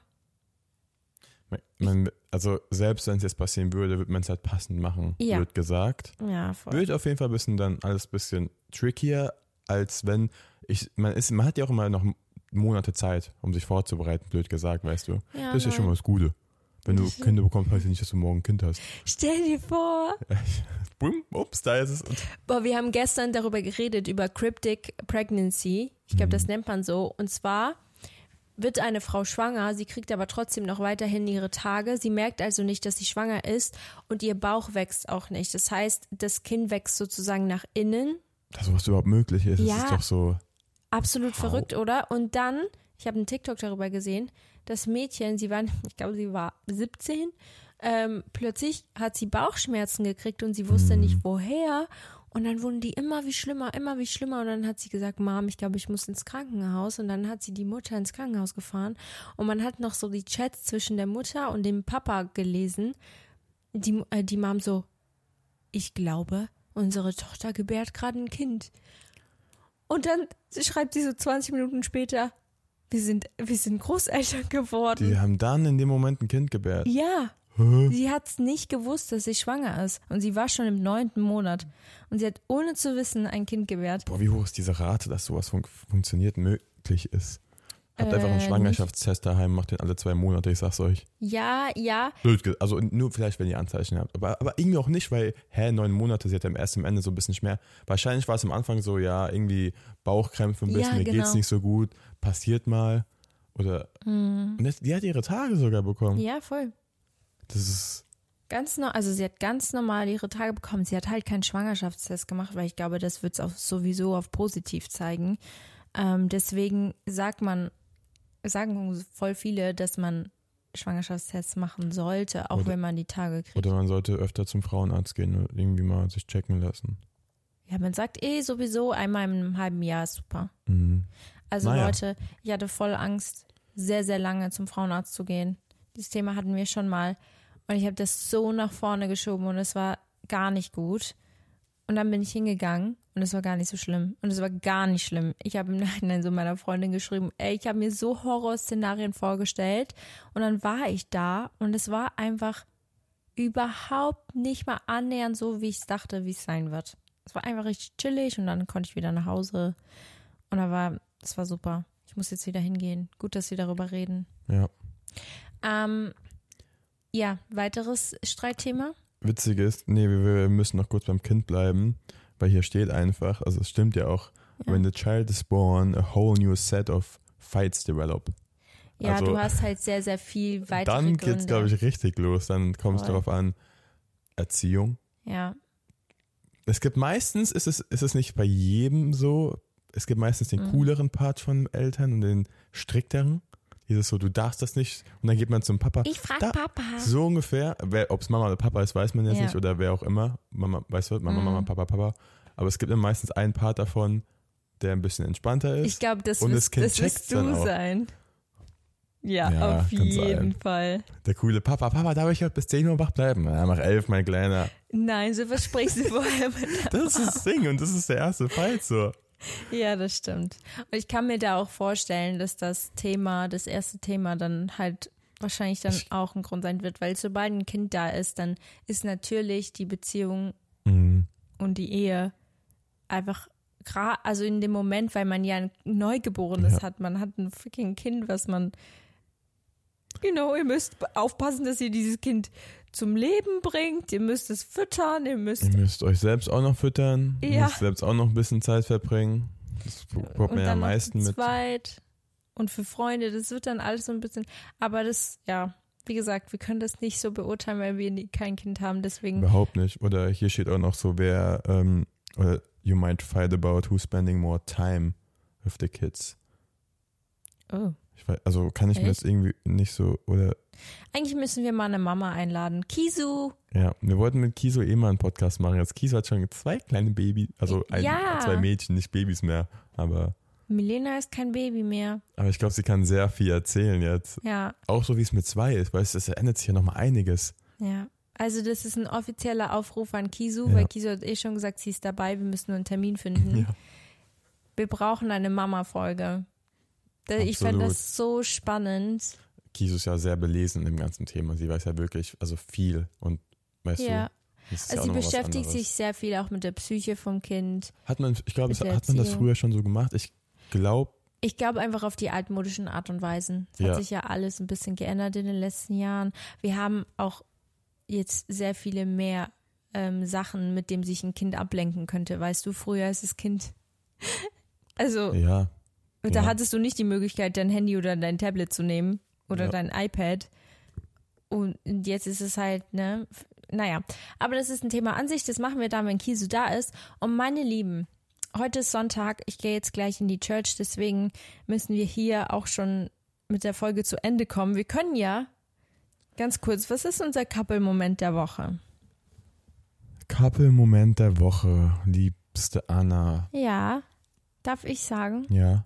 [SPEAKER 2] Man- also selbst wenn es jetzt passieren würde, würde man es halt passend machen,
[SPEAKER 1] Ja.
[SPEAKER 2] wird gesagt.
[SPEAKER 1] ja, voll.
[SPEAKER 2] Wird auf jeden Fall ein bisschen dann alles ein bisschen trickier, als wenn ich, man ist, man hat ja auch immer noch Monate Zeit, um sich vorzubereiten, blöd gesagt, weißt du.
[SPEAKER 1] Ja,
[SPEAKER 2] das ist ja schon
[SPEAKER 1] nein.
[SPEAKER 2] mal das Gute. Wenn du Kinder bekommst, heißt ja nicht, dass du morgen ein Kind hast.
[SPEAKER 1] Stell dir vor. [LAUGHS]
[SPEAKER 2] Bumm, ups, da ist es.
[SPEAKER 1] Boah, wir haben gestern darüber geredet, über Cryptic Pregnancy. Ich glaube,
[SPEAKER 2] Mhm.
[SPEAKER 1] das nennt man so. Und zwar wird eine Frau schwanger, sie kriegt aber trotzdem noch weiterhin ihre Tage. Sie merkt also nicht, dass sie schwanger ist und ihr Bauch wächst auch nicht. Das heißt, das Kind wächst sozusagen nach innen.
[SPEAKER 2] dass sowas überhaupt möglich ist,
[SPEAKER 1] Ja.
[SPEAKER 2] das ist doch so.
[SPEAKER 1] Absolut
[SPEAKER 2] Wow.
[SPEAKER 1] verrückt, oder? Und dann, ich habe einen TikTok darüber gesehen, das Mädchen, sie war, [LAUGHS] ich glaube, sie war 17, ähm, plötzlich hat sie Bauchschmerzen gekriegt und sie wusste
[SPEAKER 2] Mhm.
[SPEAKER 1] nicht woher. Und dann wurden die immer wie schlimmer, immer wie schlimmer. Und dann hat sie gesagt, Mom, ich glaube, ich muss ins Krankenhaus. Und dann hat sie die Mutter ins Krankenhaus gefahren. Und man hat noch so die Chats zwischen der Mutter und dem Papa gelesen. Die, äh, die Mom so, ich glaube, unsere Tochter gebärt gerade ein Kind. Und dann schreibt sie so 20 Minuten später, wir sind, wir sind Großeltern geworden.
[SPEAKER 2] Die haben dann in dem Moment ein Kind gebärt.
[SPEAKER 1] Ja? Sie hat es nicht gewusst, dass sie schwanger ist. Und sie war schon im neunten Monat. Und sie hat ohne zu wissen ein Kind gebärt.
[SPEAKER 2] Boah, wie hoch ist diese Rate, dass sowas fun funktioniert, möglich ist? Habt einfach einen
[SPEAKER 1] Äh,
[SPEAKER 2] Schwangerschaftstest daheim, macht den alle zwei Monate, ich sag's euch.
[SPEAKER 1] Ja, ja,
[SPEAKER 2] Blöd Also nur vielleicht, wenn ihr Anzeichen habt. Aber, aber irgendwie auch nicht, weil, hä, neun Monate, sie hat ja erst am Ende so ein bisschen mehr. Wahrscheinlich war es am Anfang so, ja, irgendwie Bauchkrämpfe ein bisschen,
[SPEAKER 1] Ja,
[SPEAKER 2] mir geht's
[SPEAKER 1] genau.
[SPEAKER 2] nicht so gut, passiert mal. Oder. Und jetzt, die hat ihre Tage sogar bekommen.
[SPEAKER 1] Ja, voll.
[SPEAKER 2] Das ist.
[SPEAKER 1] Ganz no also sie hat ganz normal ihre Tage bekommen. Sie hat halt keinen Schwangerschaftstest gemacht, weil ich glaube, das wird es auch sowieso auf positiv zeigen. Ähm, deswegen sagt man, sagen voll viele, dass man Schwangerschaftstests machen sollte, auch
[SPEAKER 2] Oder-
[SPEAKER 1] wenn man die Tage kriegt.
[SPEAKER 2] Oder man sollte öfter zum Frauenarzt gehen und irgendwie mal sich checken lassen.
[SPEAKER 1] Ja, man sagt eh sowieso einmal in einem halben Jahr ist super.
[SPEAKER 2] Mhm.
[SPEAKER 1] Also
[SPEAKER 2] Naja.
[SPEAKER 1] Leute, ich hatte voll Angst, sehr, sehr lange zum Frauenarzt zu gehen. Dieses Thema hatten wir schon mal. Und ich habe das so nach vorne geschoben und es war gar nicht gut. Und dann bin ich hingegangen und es war gar nicht so schlimm. Und es war gar nicht schlimm. Ich habe im Nachhinein so meiner Freundin geschrieben, ey, ich habe mir so Horrorszenarien vorgestellt. Und dann war ich da und es war einfach überhaupt nicht mal annähernd so, wie ich es dachte, wie es sein wird. Es war einfach richtig chillig und dann konnte ich wieder nach Hause. Und da war, das war super. Ich muss jetzt wieder hingehen. Gut, dass wir darüber reden.
[SPEAKER 2] Ja.
[SPEAKER 1] Ähm, ja, weiteres Streitthema.
[SPEAKER 2] witzig ist, nee, wir, müssen noch kurz beim Kind bleiben, weil hier steht einfach, also es stimmt ja auch,
[SPEAKER 1] Ja.
[SPEAKER 2] when the child is born, a whole new set of fights develop.
[SPEAKER 1] Ja,
[SPEAKER 2] Also,
[SPEAKER 1] du hast halt sehr, sehr viel weitere
[SPEAKER 2] Dann
[SPEAKER 1] Gründe.
[SPEAKER 2] geht's, glaube ich, richtig los. Dann kommt es darauf an, Erziehung.
[SPEAKER 1] Ja,
[SPEAKER 2] Es gibt meistens, ist es, ist es nicht bei jedem so, es gibt meistens den
[SPEAKER 1] Mhm.
[SPEAKER 2] cooleren Part von Eltern und den strikteren. Dieses so, du darfst das nicht. Und dann geht man zum Papa.
[SPEAKER 1] ich frag
[SPEAKER 2] Da-
[SPEAKER 1] Papa.
[SPEAKER 2] So ungefähr. Ob es Mama oder Papa ist, weiß man jetzt
[SPEAKER 1] Ja.
[SPEAKER 2] nicht. Oder wer auch immer. Mama, weißt du, Mama,
[SPEAKER 1] Mhm.
[SPEAKER 2] Mama, Papa, Papa. Aber es gibt immer meistens einen Part davon, der ein bisschen entspannter ist.
[SPEAKER 1] Ich glaube, das,
[SPEAKER 2] Und das Kind
[SPEAKER 1] das wirst du
[SPEAKER 2] dann
[SPEAKER 1] sein. Ja,
[SPEAKER 2] Ja,
[SPEAKER 1] auf jeden
[SPEAKER 2] sein.
[SPEAKER 1] Fall.
[SPEAKER 2] der coole Papa, Papa, darf ich heute bis 10 Uhr wach bleiben? Ja, mach elf, mein Kleiner.
[SPEAKER 1] Nein, so versprichst du vorher
[SPEAKER 2] Das ist das Ding und das ist der erste Fall so.
[SPEAKER 1] Ja, das stimmt. Und ich kann mir da auch vorstellen, dass das Thema, das erste Thema dann halt wahrscheinlich dann auch ein Grund sein wird, weil sobald ein Kind da ist, dann ist natürlich die Beziehung
[SPEAKER 2] Mhm.
[SPEAKER 1] und die Ehe einfach gerade, also in dem Moment, weil man ja ein Neugeborenes
[SPEAKER 2] Ja.
[SPEAKER 1] hat, man hat ein freaking Kind, was man, genau, ihr müsst aufpassen, dass ihr dieses Kind zum Leben bringt, ihr müsst es füttern, ihr müsst
[SPEAKER 2] Ihr müsst euch selbst auch noch füttern. Ihr
[SPEAKER 1] Ja.
[SPEAKER 2] müsst selbst auch noch ein bisschen Zeit verbringen. Das bekommt
[SPEAKER 1] und
[SPEAKER 2] man ja am meisten mit.
[SPEAKER 1] zweit und für Freunde, das wird dann alles so ein bisschen, aber das, ja, wie gesagt, wir können das nicht so beurteilen, weil wir nie- kein Kind haben, deswegen,
[SPEAKER 2] Überhaupt nicht. Oder hier steht auch noch so, wer, ähm, oder you might fight about who's spending more time with the kids.
[SPEAKER 1] oh.
[SPEAKER 2] Ich weiß, also kann ich mir
[SPEAKER 1] Echt?
[SPEAKER 2] jetzt irgendwie nicht so, oder,
[SPEAKER 1] Eigentlich müssen wir mal eine Mama einladen. Kisu,
[SPEAKER 2] ja, wir wollten mit Kiso eh mal einen Podcast machen. Jetzt Kiso hat schon zwei kleine Babys, also ein,
[SPEAKER 1] Ja.
[SPEAKER 2] zwei Mädchen, nicht Babys mehr. Aber,
[SPEAKER 1] Milena ist kein Baby mehr.
[SPEAKER 2] aber ich glaube, sie kann sehr viel erzählen jetzt.
[SPEAKER 1] Ja,
[SPEAKER 2] Auch so wie es mit zwei ist, weißt du, es ändert sich ja nochmal einiges.
[SPEAKER 1] ja. Also das ist ein offizieller Aufruf an Kisu,
[SPEAKER 2] Ja.
[SPEAKER 1] weil Kisu hat eh schon gesagt, sie ist dabei, wir müssen nur einen Termin finden. [LAUGHS]
[SPEAKER 2] Ja.
[SPEAKER 1] Wir brauchen eine Mama-Folge. Ich fände das so spannend.
[SPEAKER 2] Kiso ist ja sehr belesen im ganzen Thema. Sie weiß ja wirklich, also viel und weißt
[SPEAKER 1] Ja.
[SPEAKER 2] du, ja
[SPEAKER 1] Also
[SPEAKER 2] auch
[SPEAKER 1] sie beschäftigt sich sehr viel auch mit der Psyche vom Kind.
[SPEAKER 2] Hat man, ich glaube, hat man das
[SPEAKER 1] Erziehung.
[SPEAKER 2] früher schon so gemacht? Ich glaube,
[SPEAKER 1] Ich glaube einfach auf die altmodischen Art und Weisen. Es
[SPEAKER 2] Ja.
[SPEAKER 1] hat sich ja alles ein bisschen geändert in den letzten Jahren. Wir haben auch jetzt sehr viele mehr ähm, Sachen, mit denen sich ein Kind ablenken könnte. Weißt du, früher ist das Kind. [LAUGHS] Also,
[SPEAKER 2] ja,
[SPEAKER 1] da
[SPEAKER 2] ja.
[SPEAKER 1] hattest du nicht die Möglichkeit, dein Handy oder dein Tablet zu nehmen oder
[SPEAKER 2] Ja.
[SPEAKER 1] dein iPad. Und jetzt ist es halt, ne? Naja, aber das ist ein Thema an sich. Das machen wir dann, wenn Kisu da ist. Und meine Lieben, heute ist Sonntag. Ich gehe jetzt gleich in die Church. Deswegen müssen wir hier auch schon mit der Folge zu Ende kommen. Wir können ja ganz kurz, was ist unser Couple-Moment der Woche?
[SPEAKER 2] Couple-Moment der Woche, liebste Anna.
[SPEAKER 1] Ja, darf ich sagen?
[SPEAKER 2] Ja,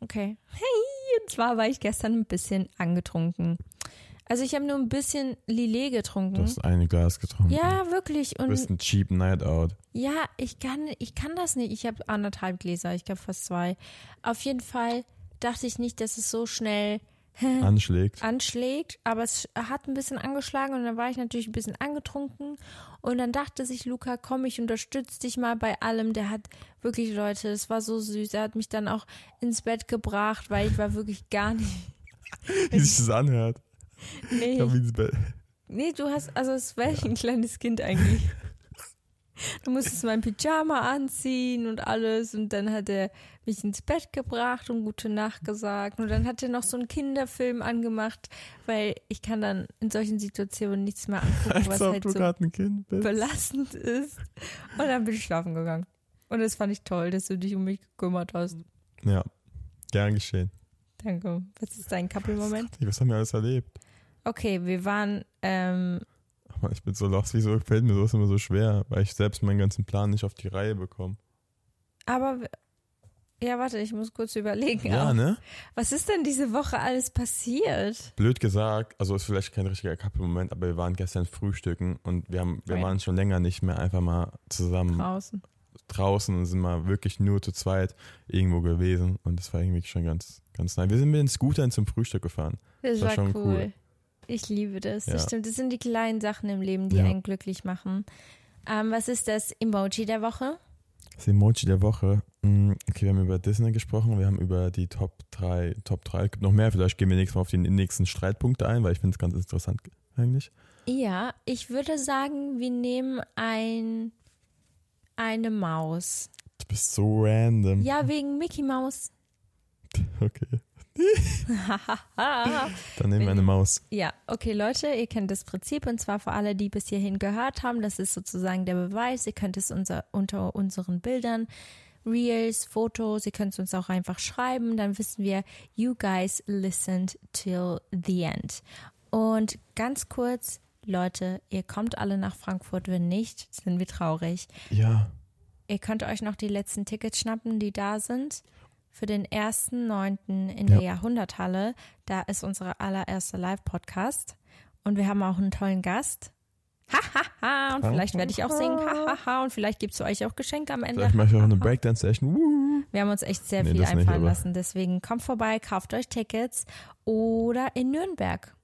[SPEAKER 1] Okay. Hey, und zwar war ich gestern ein bisschen angetrunken. Also ich habe nur ein bisschen Lillet
[SPEAKER 2] du
[SPEAKER 1] getrunken.
[SPEAKER 2] hast ein Glas getrunken.
[SPEAKER 1] Ja, wirklich.
[SPEAKER 2] Du bist
[SPEAKER 1] Und
[SPEAKER 2] ein cheap Night Out.
[SPEAKER 1] ja, ich kann, ich kann das nicht. Ich habe anderthalb Gläser, ich glaube fast zwei. Auf jeden Fall dachte ich nicht, dass es so schnell [LAUGHS]
[SPEAKER 2] Anschlägt.
[SPEAKER 1] anschlägt, aber es hat ein bisschen angeschlagen und dann war ich natürlich ein bisschen angetrunken und dann dachte sich Luca, komm, ich unterstütze dich mal bei allem. Der hat wirklich Leute, es war so süß. Er hat mich dann auch ins Bett gebracht, weil ich war wirklich gar nicht. [LAUGHS]
[SPEAKER 2] Wie sich das anhört.
[SPEAKER 1] Nee,
[SPEAKER 2] Ja, wie das Be-
[SPEAKER 1] nee du hast, also es wäre ein kleines Kind eigentlich. [LAUGHS] Du musstest mein Pyjama anziehen und alles und dann hat er mich ins Bett gebracht und gute Nacht gesagt und dann hat er noch so einen Kinderfilm angemacht, weil ich kann dann in solchen Situationen nichts mehr angucken, was
[SPEAKER 2] Als ob
[SPEAKER 1] halt
[SPEAKER 2] du
[SPEAKER 1] so
[SPEAKER 2] gerade ein Kind bist.
[SPEAKER 1] belastend ist. Und dann bin ich schlafen gegangen. Und das fand ich toll, dass du dich um mich gekümmert hast.
[SPEAKER 2] Ja, gern geschehen.
[SPEAKER 1] Danke. Was ist dein Couple-Moment?
[SPEAKER 2] Was haben wir alles erlebt?
[SPEAKER 1] Okay, wir waren, ähm,
[SPEAKER 2] Ich bin so lost, wieso fällt mir sowas immer so schwer, weil ich selbst meinen ganzen Plan nicht auf die Reihe bekomme.
[SPEAKER 1] aber, ja, warte, ich muss kurz überlegen.
[SPEAKER 2] Ja,
[SPEAKER 1] auch.
[SPEAKER 2] ne?
[SPEAKER 1] Was ist denn diese Woche alles passiert?
[SPEAKER 2] Blöd gesagt, also ist vielleicht kein richtiger Couple-Moment, aber wir waren gestern frühstücken und wir, haben, wir
[SPEAKER 1] Right.
[SPEAKER 2] waren schon länger nicht mehr einfach mal zusammen
[SPEAKER 1] Draußen.
[SPEAKER 2] draußen und sind mal wirklich nur zu zweit irgendwo gewesen und das war irgendwie schon ganz, ganz nice. Wir sind mit den Scootern zum Frühstück gefahren.
[SPEAKER 1] Das
[SPEAKER 2] war
[SPEAKER 1] war,
[SPEAKER 2] schon
[SPEAKER 1] cool.
[SPEAKER 2] cool.
[SPEAKER 1] Ich liebe das.
[SPEAKER 2] Ja.
[SPEAKER 1] Das stimmt. Das sind die kleinen Sachen im Leben, die
[SPEAKER 2] Ja.
[SPEAKER 1] einen glücklich machen. Ähm, was ist das Emoji der Woche?
[SPEAKER 2] Das Emoji der Woche. Mm, Okay, wir haben über Disney gesprochen, wir haben über die Top 3, Top 3, es gibt noch mehr, vielleicht gehen wir nächstes Mal auf die nächsten Streitpunkte ein, weil ich finde es ganz interessant eigentlich?
[SPEAKER 1] Ja, ich würde sagen, wir nehmen ein eine Maus.
[SPEAKER 2] Du bist so random.
[SPEAKER 1] Ja, wegen Mickey Maus. [LAUGHS]
[SPEAKER 2] Okay. [LAUGHS] Dann nehmen wir eine Maus.
[SPEAKER 1] Ja, okay, Leute, ihr kennt das Prinzip und zwar für alle, die bis hierhin gehört haben, das ist sozusagen der Beweis. Ihr könnt es unser, unter unseren Bildern, Reels, Fotos, ihr könnt es uns auch einfach schreiben, dann wissen wir, you guys listened till the end. Und ganz kurz, Leute, ihr kommt alle nach Frankfurt, wenn nicht, sind wir traurig.
[SPEAKER 2] Ja.
[SPEAKER 1] Ihr könnt euch noch die letzten Tickets schnappen, die da sind. Für den 1.9. in
[SPEAKER 2] Ja.
[SPEAKER 1] der Jahrhunderthalle. Da ist unsere allererste Live-Podcast. Und wir haben auch einen tollen Gast. Ha, ha, ha. Und vielleicht werde ich auch singen. Ha, ha, ha. Und vielleicht gibt es euch auch Geschenke am Ende.
[SPEAKER 2] Vielleicht mache ich auch eine Breakdance-Session.
[SPEAKER 1] Wir haben uns echt sehr
[SPEAKER 2] Nee,
[SPEAKER 1] viel
[SPEAKER 2] nicht,
[SPEAKER 1] einfallen
[SPEAKER 2] aber-
[SPEAKER 1] lassen. Deswegen kommt vorbei, kauft euch Tickets. Oder in Nürnberg.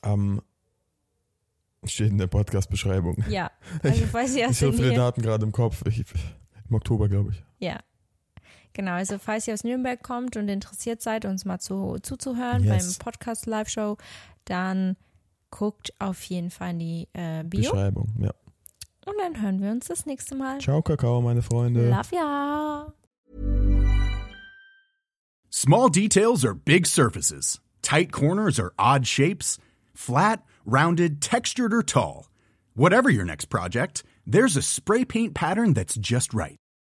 [SPEAKER 2] Am steht in der Podcast-Beschreibung.
[SPEAKER 1] Ja. [LAUGHS] Also, falls ihr aus
[SPEAKER 2] Ich habe viele Daten gerade im Kopf. Ich, Im Oktober, glaube ich.
[SPEAKER 1] Ja. Genau, also falls ihr aus Nürnberg kommt und interessiert seid, uns mal zu, zuzuhören
[SPEAKER 2] Yes.
[SPEAKER 1] beim Podcast Live-Show, dann guckt auf jeden Fall in die äh, Bio
[SPEAKER 2] Beschreibung, ja.
[SPEAKER 1] und dann hören wir uns das nächste Mal.
[SPEAKER 2] Ciao, Kakao, meine Freunde.
[SPEAKER 1] Love ya!
[SPEAKER 3] Small details are big surfaces. Tight corners are odd shapes. Flat, rounded, textured, or tall. Whatever your next project, there's a spray paint pattern that's just right.